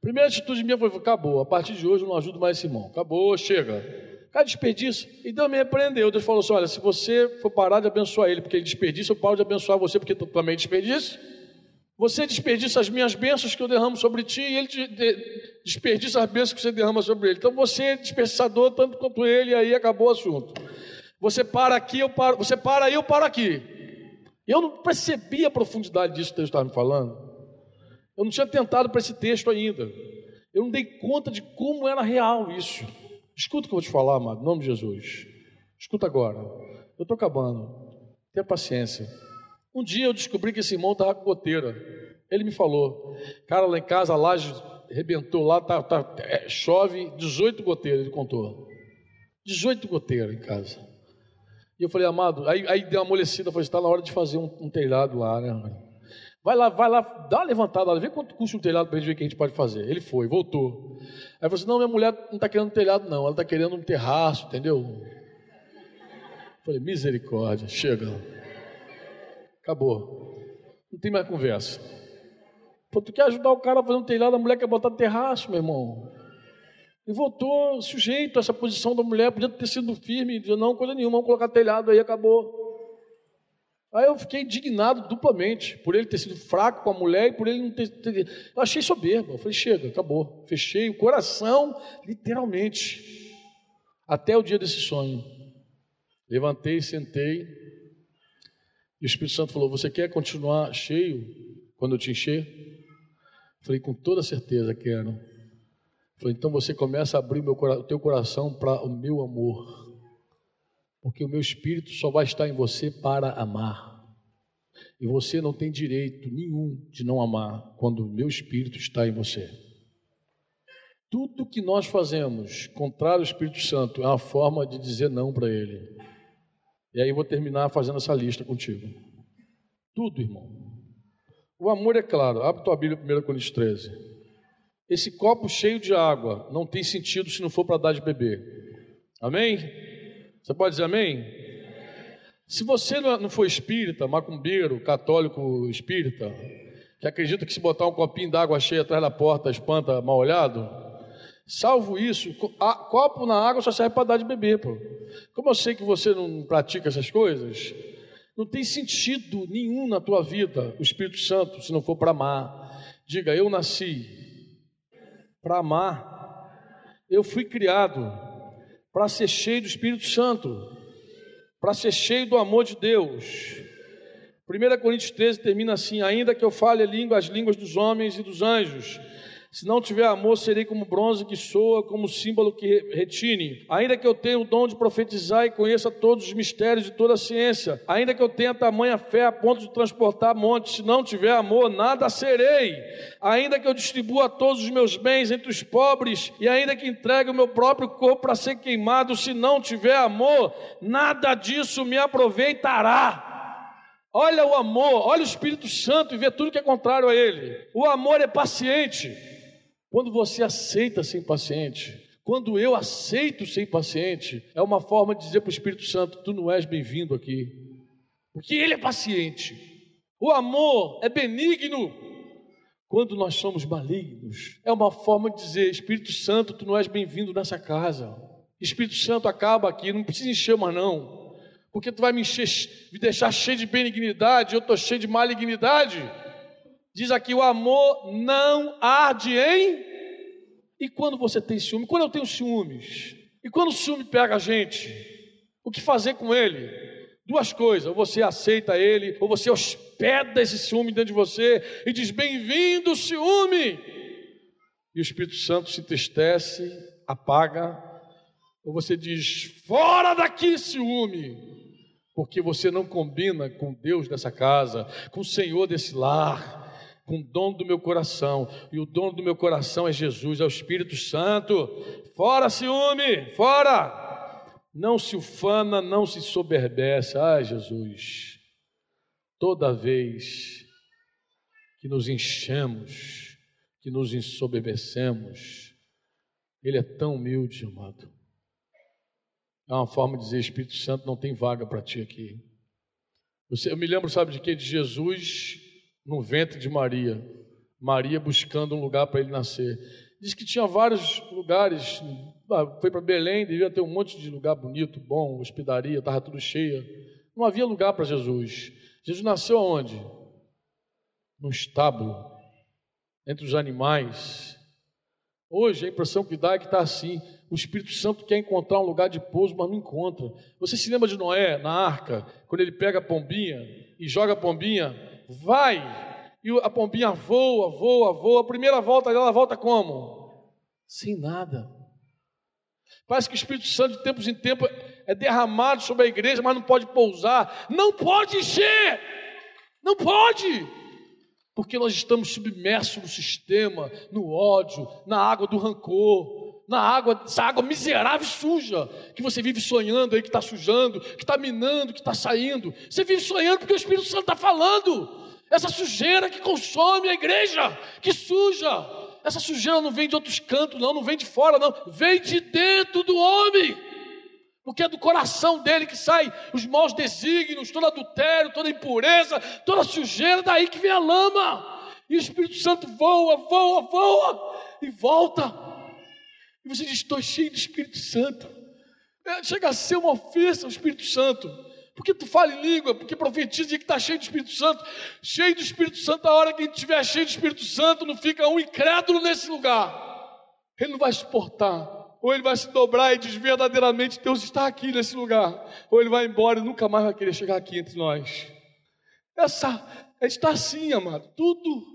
Primeira atitude minha foi: acabou, a partir de hoje eu não ajudo mais esse irmão. Acabou, chega. Cara, desperdiça. E Deus me repreendeu. Deus falou assim: olha, se você for parar de abençoar ele porque ele desperdiça, eu paro de abençoar você porque tu também desperdiça. Você desperdiça as minhas bênçãos que eu derramo sobre ti e ele desperdiça as bênçãos que você derrama sobre ele. Então você é desperdiçador tanto quanto ele e aí acabou o assunto. Você para aqui, eu paro, você para aí, eu paro aqui. Eu não percebi a profundidade disso que Deus estava me falando. Eu não tinha tentado para esse texto ainda. Eu não dei conta de como era real isso. Escuta o que eu vou te falar, amado, em nome de Jesus. Escuta agora. Eu estou acabando. Tenha paciência. Um dia eu descobri que esse irmão estava com goteira. Ele me falou, cara, lá em casa a laje rebentou lá, tá, tá, é, chove, 18 goteiras, ele contou. 18 goteiras em casa. E eu falei, amado, aí, aí deu uma amolecida, falei, está na hora de fazer um, um telhado lá, né? Vai lá, vai lá, dá uma levantada lá, vê quanto custa um telhado para gente ver o que a gente pode fazer. Ele foi, voltou. Aí falou assim: não, minha mulher não está querendo um telhado, não, ela está querendo um terraço, entendeu? Falei, misericórdia, chega. Acabou. Não tem mais conversa. Pô, tu quer ajudar o cara a fazer um telhado, a mulher quer botar terraço, meu irmão. E voltou sujeito a essa posição da mulher, podia ter sido firme, não, coisa nenhuma, vamos colocar telhado aí, acabou. Aí eu fiquei indignado duplamente, por ele ter sido fraco com a mulher e por ele não ter. ter... Eu achei soberba. Eu falei, chega, acabou. Fechei o coração, literalmente, até o dia desse sonho. Levantei, sentei, o Espírito Santo falou: Você quer continuar cheio quando eu te encher? Falei, com toda certeza quero. Falei, então você começa a abrir o teu coração para o meu amor porque o meu espírito só vai estar em você para amar. E você não tem direito nenhum de não amar quando o meu espírito está em você. Tudo que nós fazemos contrário ao Espírito Santo é uma forma de dizer não para ele. E aí eu vou terminar fazendo essa lista contigo. Tudo, irmão. O amor é claro. Abre tua Bíblia 1 Coríntios 13. Esse copo cheio de água não tem sentido se não for para dar de beber. Amém? Você pode dizer amém? Se você não for espírita, macumbeiro, católico espírita, que acredita que se botar um copinho d'água cheia atrás da porta espanta mal olhado, salvo isso, copo na água só serve para dar de beber, pô. Como eu sei que você não pratica essas coisas, não tem sentido nenhum na tua vida o Espírito Santo se não for para amar. Diga, eu nasci para amar, eu fui criado para ser cheio do Espírito Santo, para ser cheio do amor de Deus. 1 Coríntios 13 termina assim: Ainda que eu fale a língua, as línguas dos homens e dos anjos, se não tiver amor, serei como bronze que soa, como símbolo que retine. Ainda que eu tenha o dom de profetizar e conheça todos os mistérios de toda a ciência, ainda que eu tenha tamanha fé a ponto de transportar montes, se não tiver amor, nada serei. Ainda que eu distribua todos os meus bens entre os pobres, e ainda que entregue o meu próprio corpo para ser queimado, se não tiver amor, nada disso me aproveitará. Olha o amor, olha o Espírito Santo e vê tudo que é contrário a ele. O amor é paciente. Quando você aceita ser paciente, quando eu aceito ser paciente, é uma forma de dizer para o Espírito Santo: Tu não és bem-vindo aqui, porque Ele é paciente. O amor é benigno. Quando nós somos malignos, é uma forma de dizer: Espírito Santo, tu não és bem-vindo nessa casa. Espírito Santo acaba aqui, não precisa encher mais não, porque tu vai me encher, me deixar cheio de benignidade, eu estou cheio de malignidade. Diz aqui: o amor não arde em. E quando você tem ciúme? Quando eu tenho ciúmes? E quando o ciúme pega a gente? O que fazer com ele? Duas coisas: ou você aceita ele, ou você hospeda esse ciúme dentro de você e diz: Bem-vindo, ciúme! E o Espírito Santo se entristece, apaga, ou você diz: Fora daqui, ciúme! Porque você não combina com Deus dessa casa, com o Senhor desse lar com o dono do meu coração, e o dono do meu coração é Jesus, é o Espírito Santo. Fora ciúme, fora! Não se ufana, não se soberbece. Ai, Jesus, toda vez que nos enchemos, que nos ensoberbecemos, Ele é tão humilde, amado. É uma forma de dizer: Espírito Santo, não tem vaga para ti aqui. eu me lembro, sabe de quê? De Jesus no ventre de Maria. Maria buscando um lugar para ele nascer. Diz que tinha vários lugares. Ah, foi para Belém, devia ter um monte de lugar bonito, bom, hospedaria, estava tudo cheia. Não havia lugar para Jesus. Jesus nasceu aonde? Num estábulo, entre os animais. Hoje a impressão que dá é que está assim. O Espírito Santo quer encontrar um lugar de pouso, mas não encontra. Você se lembra de Noé na arca, quando ele pega a pombinha e joga a pombinha vai, e a pombinha voa, voa, voa. A primeira volta ela volta como? Sem nada. Parece que o Espírito Santo, de tempos em tempos, é derramado sobre a igreja, mas não pode pousar. Não pode encher! Não pode! Porque nós estamos submersos no sistema, no ódio, na água do rancor, na água, essa água miserável e suja, que você vive sonhando aí, que está sujando, que está minando, que está saindo. Você vive sonhando porque o Espírito Santo está falando. Essa sujeira que consome a igreja, que suja. Essa sujeira não vem de outros cantos, não, não vem de fora, não, vem de dentro do homem. Porque é do coração dele que sai os maus desígnios, todo adultério, toda impureza, toda sujeira, daí que vem a lama. E o Espírito Santo voa, voa, voa e volta. E você diz: Estou cheio do Espírito Santo. É, chega a ser uma ofensa ao Espírito Santo. Porque tu fala em língua, porque profetiza que está cheio do Espírito Santo. Cheio do Espírito Santo, a hora que estiver cheio do Espírito Santo, não fica um incrédulo nesse lugar. Ele não vai suportar. Ou ele vai se dobrar e dizer verdadeiramente: Deus está aqui nesse lugar. Ou ele vai embora e nunca mais vai querer chegar aqui entre nós. Essa, está assim, amado. Tudo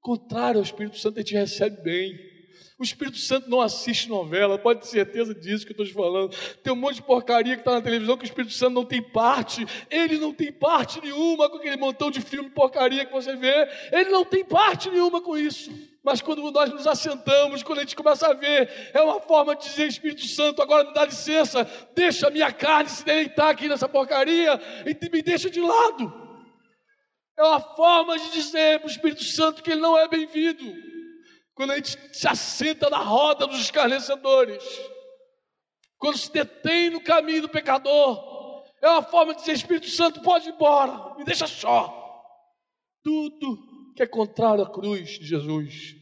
contrário ao Espírito Santo, a gente recebe bem. O Espírito Santo não assiste novela, pode ter certeza disso que eu estou te falando. Tem um monte de porcaria que está na televisão que o Espírito Santo não tem parte. Ele não tem parte nenhuma com aquele montão de filme porcaria que você vê. Ele não tem parte nenhuma com isso. Mas quando nós nos assentamos, quando a gente começa a ver, é uma forma de dizer: Espírito Santo, agora me dá licença, deixa a minha carne se deleitar aqui nessa porcaria e me deixa de lado. É uma forma de dizer para o Espírito Santo que ele não é bem-vindo quando a gente se assenta na roda dos escarnecedores, quando se detém no caminho do pecador, é uma forma de dizer: Espírito Santo, pode ir embora, me deixa só. Tudo que é contrário à cruz de Jesus,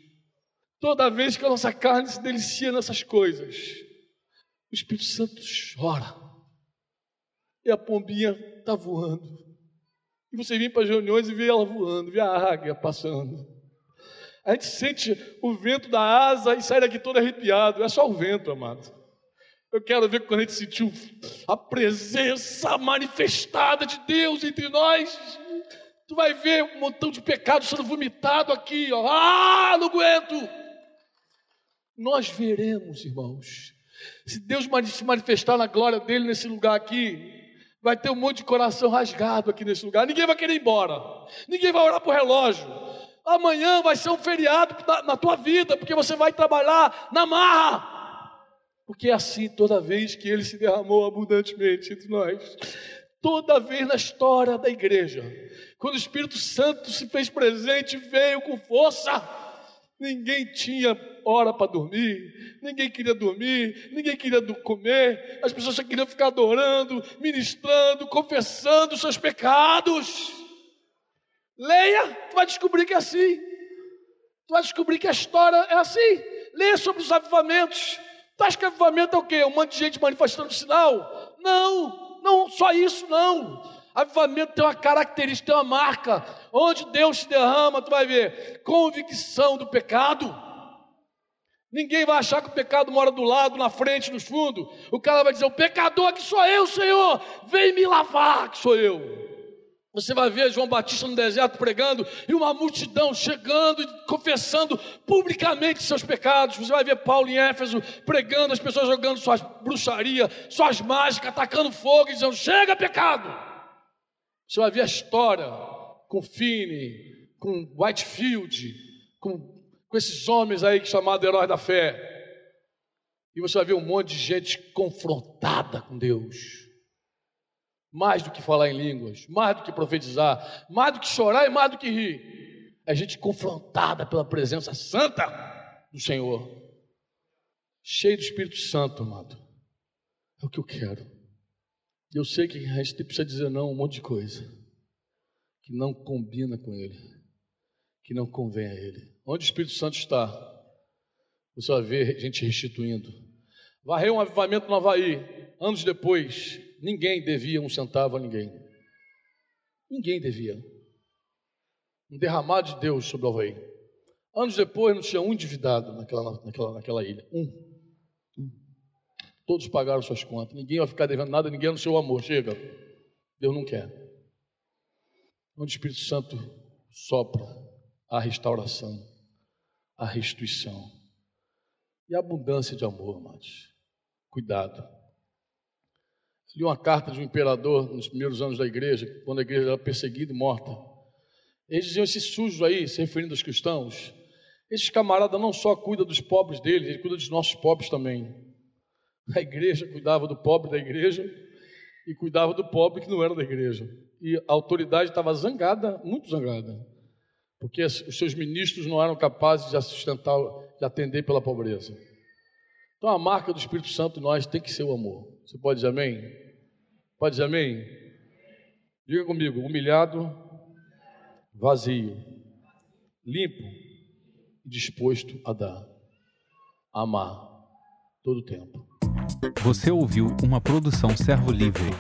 toda vez que a nossa carne se delicia nessas coisas, o Espírito Santo chora, e a pombinha está voando, e você vem para as reuniões e vê ela voando, vê a águia passando. A gente sente o vento da asa e sai daqui todo arrepiado. É só o vento, amado. Eu quero ver quando a gente sentiu a presença manifestada de Deus entre nós. Tu vai ver um montão de pecado sendo vomitado aqui, ó. Ah, não aguento. Nós veremos, irmãos. Se Deus se manifestar na glória dele nesse lugar aqui, vai ter um monte de coração rasgado aqui nesse lugar. Ninguém vai querer ir embora. Ninguém vai orar por relógio. Amanhã vai ser um feriado na tua vida, porque você vai trabalhar na marra. Porque é assim toda vez que ele se derramou abundantemente entre nós. Toda vez na história da igreja, quando o Espírito Santo se fez presente, veio com força. Ninguém tinha hora para dormir, ninguém queria dormir, ninguém queria comer, as pessoas só queriam ficar adorando, ministrando, confessando seus pecados. Leia, tu vai descobrir que é assim. Tu vai descobrir que a história é assim. Leia sobre os avivamentos. Tu acha que avivamento é o quê? Um monte de gente manifestando sinal? Não, não só isso, não. Avivamento tem uma característica, tem uma marca. Onde Deus se derrama, tu vai ver convicção do pecado. Ninguém vai achar que o pecado mora do lado, na frente, nos fundos. O cara vai dizer: O pecador que sou eu, Senhor, vem me lavar, que sou eu. Você vai ver João Batista no deserto pregando e uma multidão chegando e confessando publicamente seus pecados. Você vai ver Paulo em Éfeso pregando, as pessoas jogando suas bruxarias, suas mágicas, atacando fogo e dizendo: Chega, pecado! Você vai ver a história com Finney, com Whitefield, com, com esses homens aí chamados heróis da fé. E você vai ver um monte de gente confrontada com Deus mais do que falar em línguas, mais do que profetizar, mais do que chorar e mais do que rir. É gente confrontada pela presença santa do Senhor. Cheio do Espírito Santo, amado. É o que eu quero. Eu sei que a gente precisa dizer não um monte de coisa que não combina com Ele, que não convém a Ele. Onde o Espírito Santo está, você vai ver gente restituindo. Varreu um avivamento no Havaí, anos depois, Ninguém devia um centavo a ninguém. Ninguém devia. Um derramado de Deus sobre o Havaí. Anos depois não tinha um endividado naquela, naquela, naquela ilha. Um. Todos pagaram suas contas. Ninguém vai ficar devendo nada, ninguém no seu amor. Chega. Deus não quer. Onde o Espírito Santo sopra a restauração, a restituição e a abundância de amor, amados. Cuidado. Li uma carta de um imperador nos primeiros anos da igreja, quando a igreja era perseguida e morta. Eles diziam: esses sujos aí, se referindo aos cristãos, esses camaradas não só cuidam dos pobres deles, ele cuida dos nossos pobres também. A igreja cuidava do pobre da igreja e cuidava do pobre que não era da igreja. E a autoridade estava zangada, muito zangada, porque os seus ministros não eram capazes de sustentar, de atender pela pobreza. Então a marca do Espírito Santo em nós tem que ser o amor. Você pode dizer amém? Pode dizer amém? Diga comigo, humilhado, vazio, limpo e disposto a dar, a amar todo o tempo. Você ouviu uma produção Servo Livre.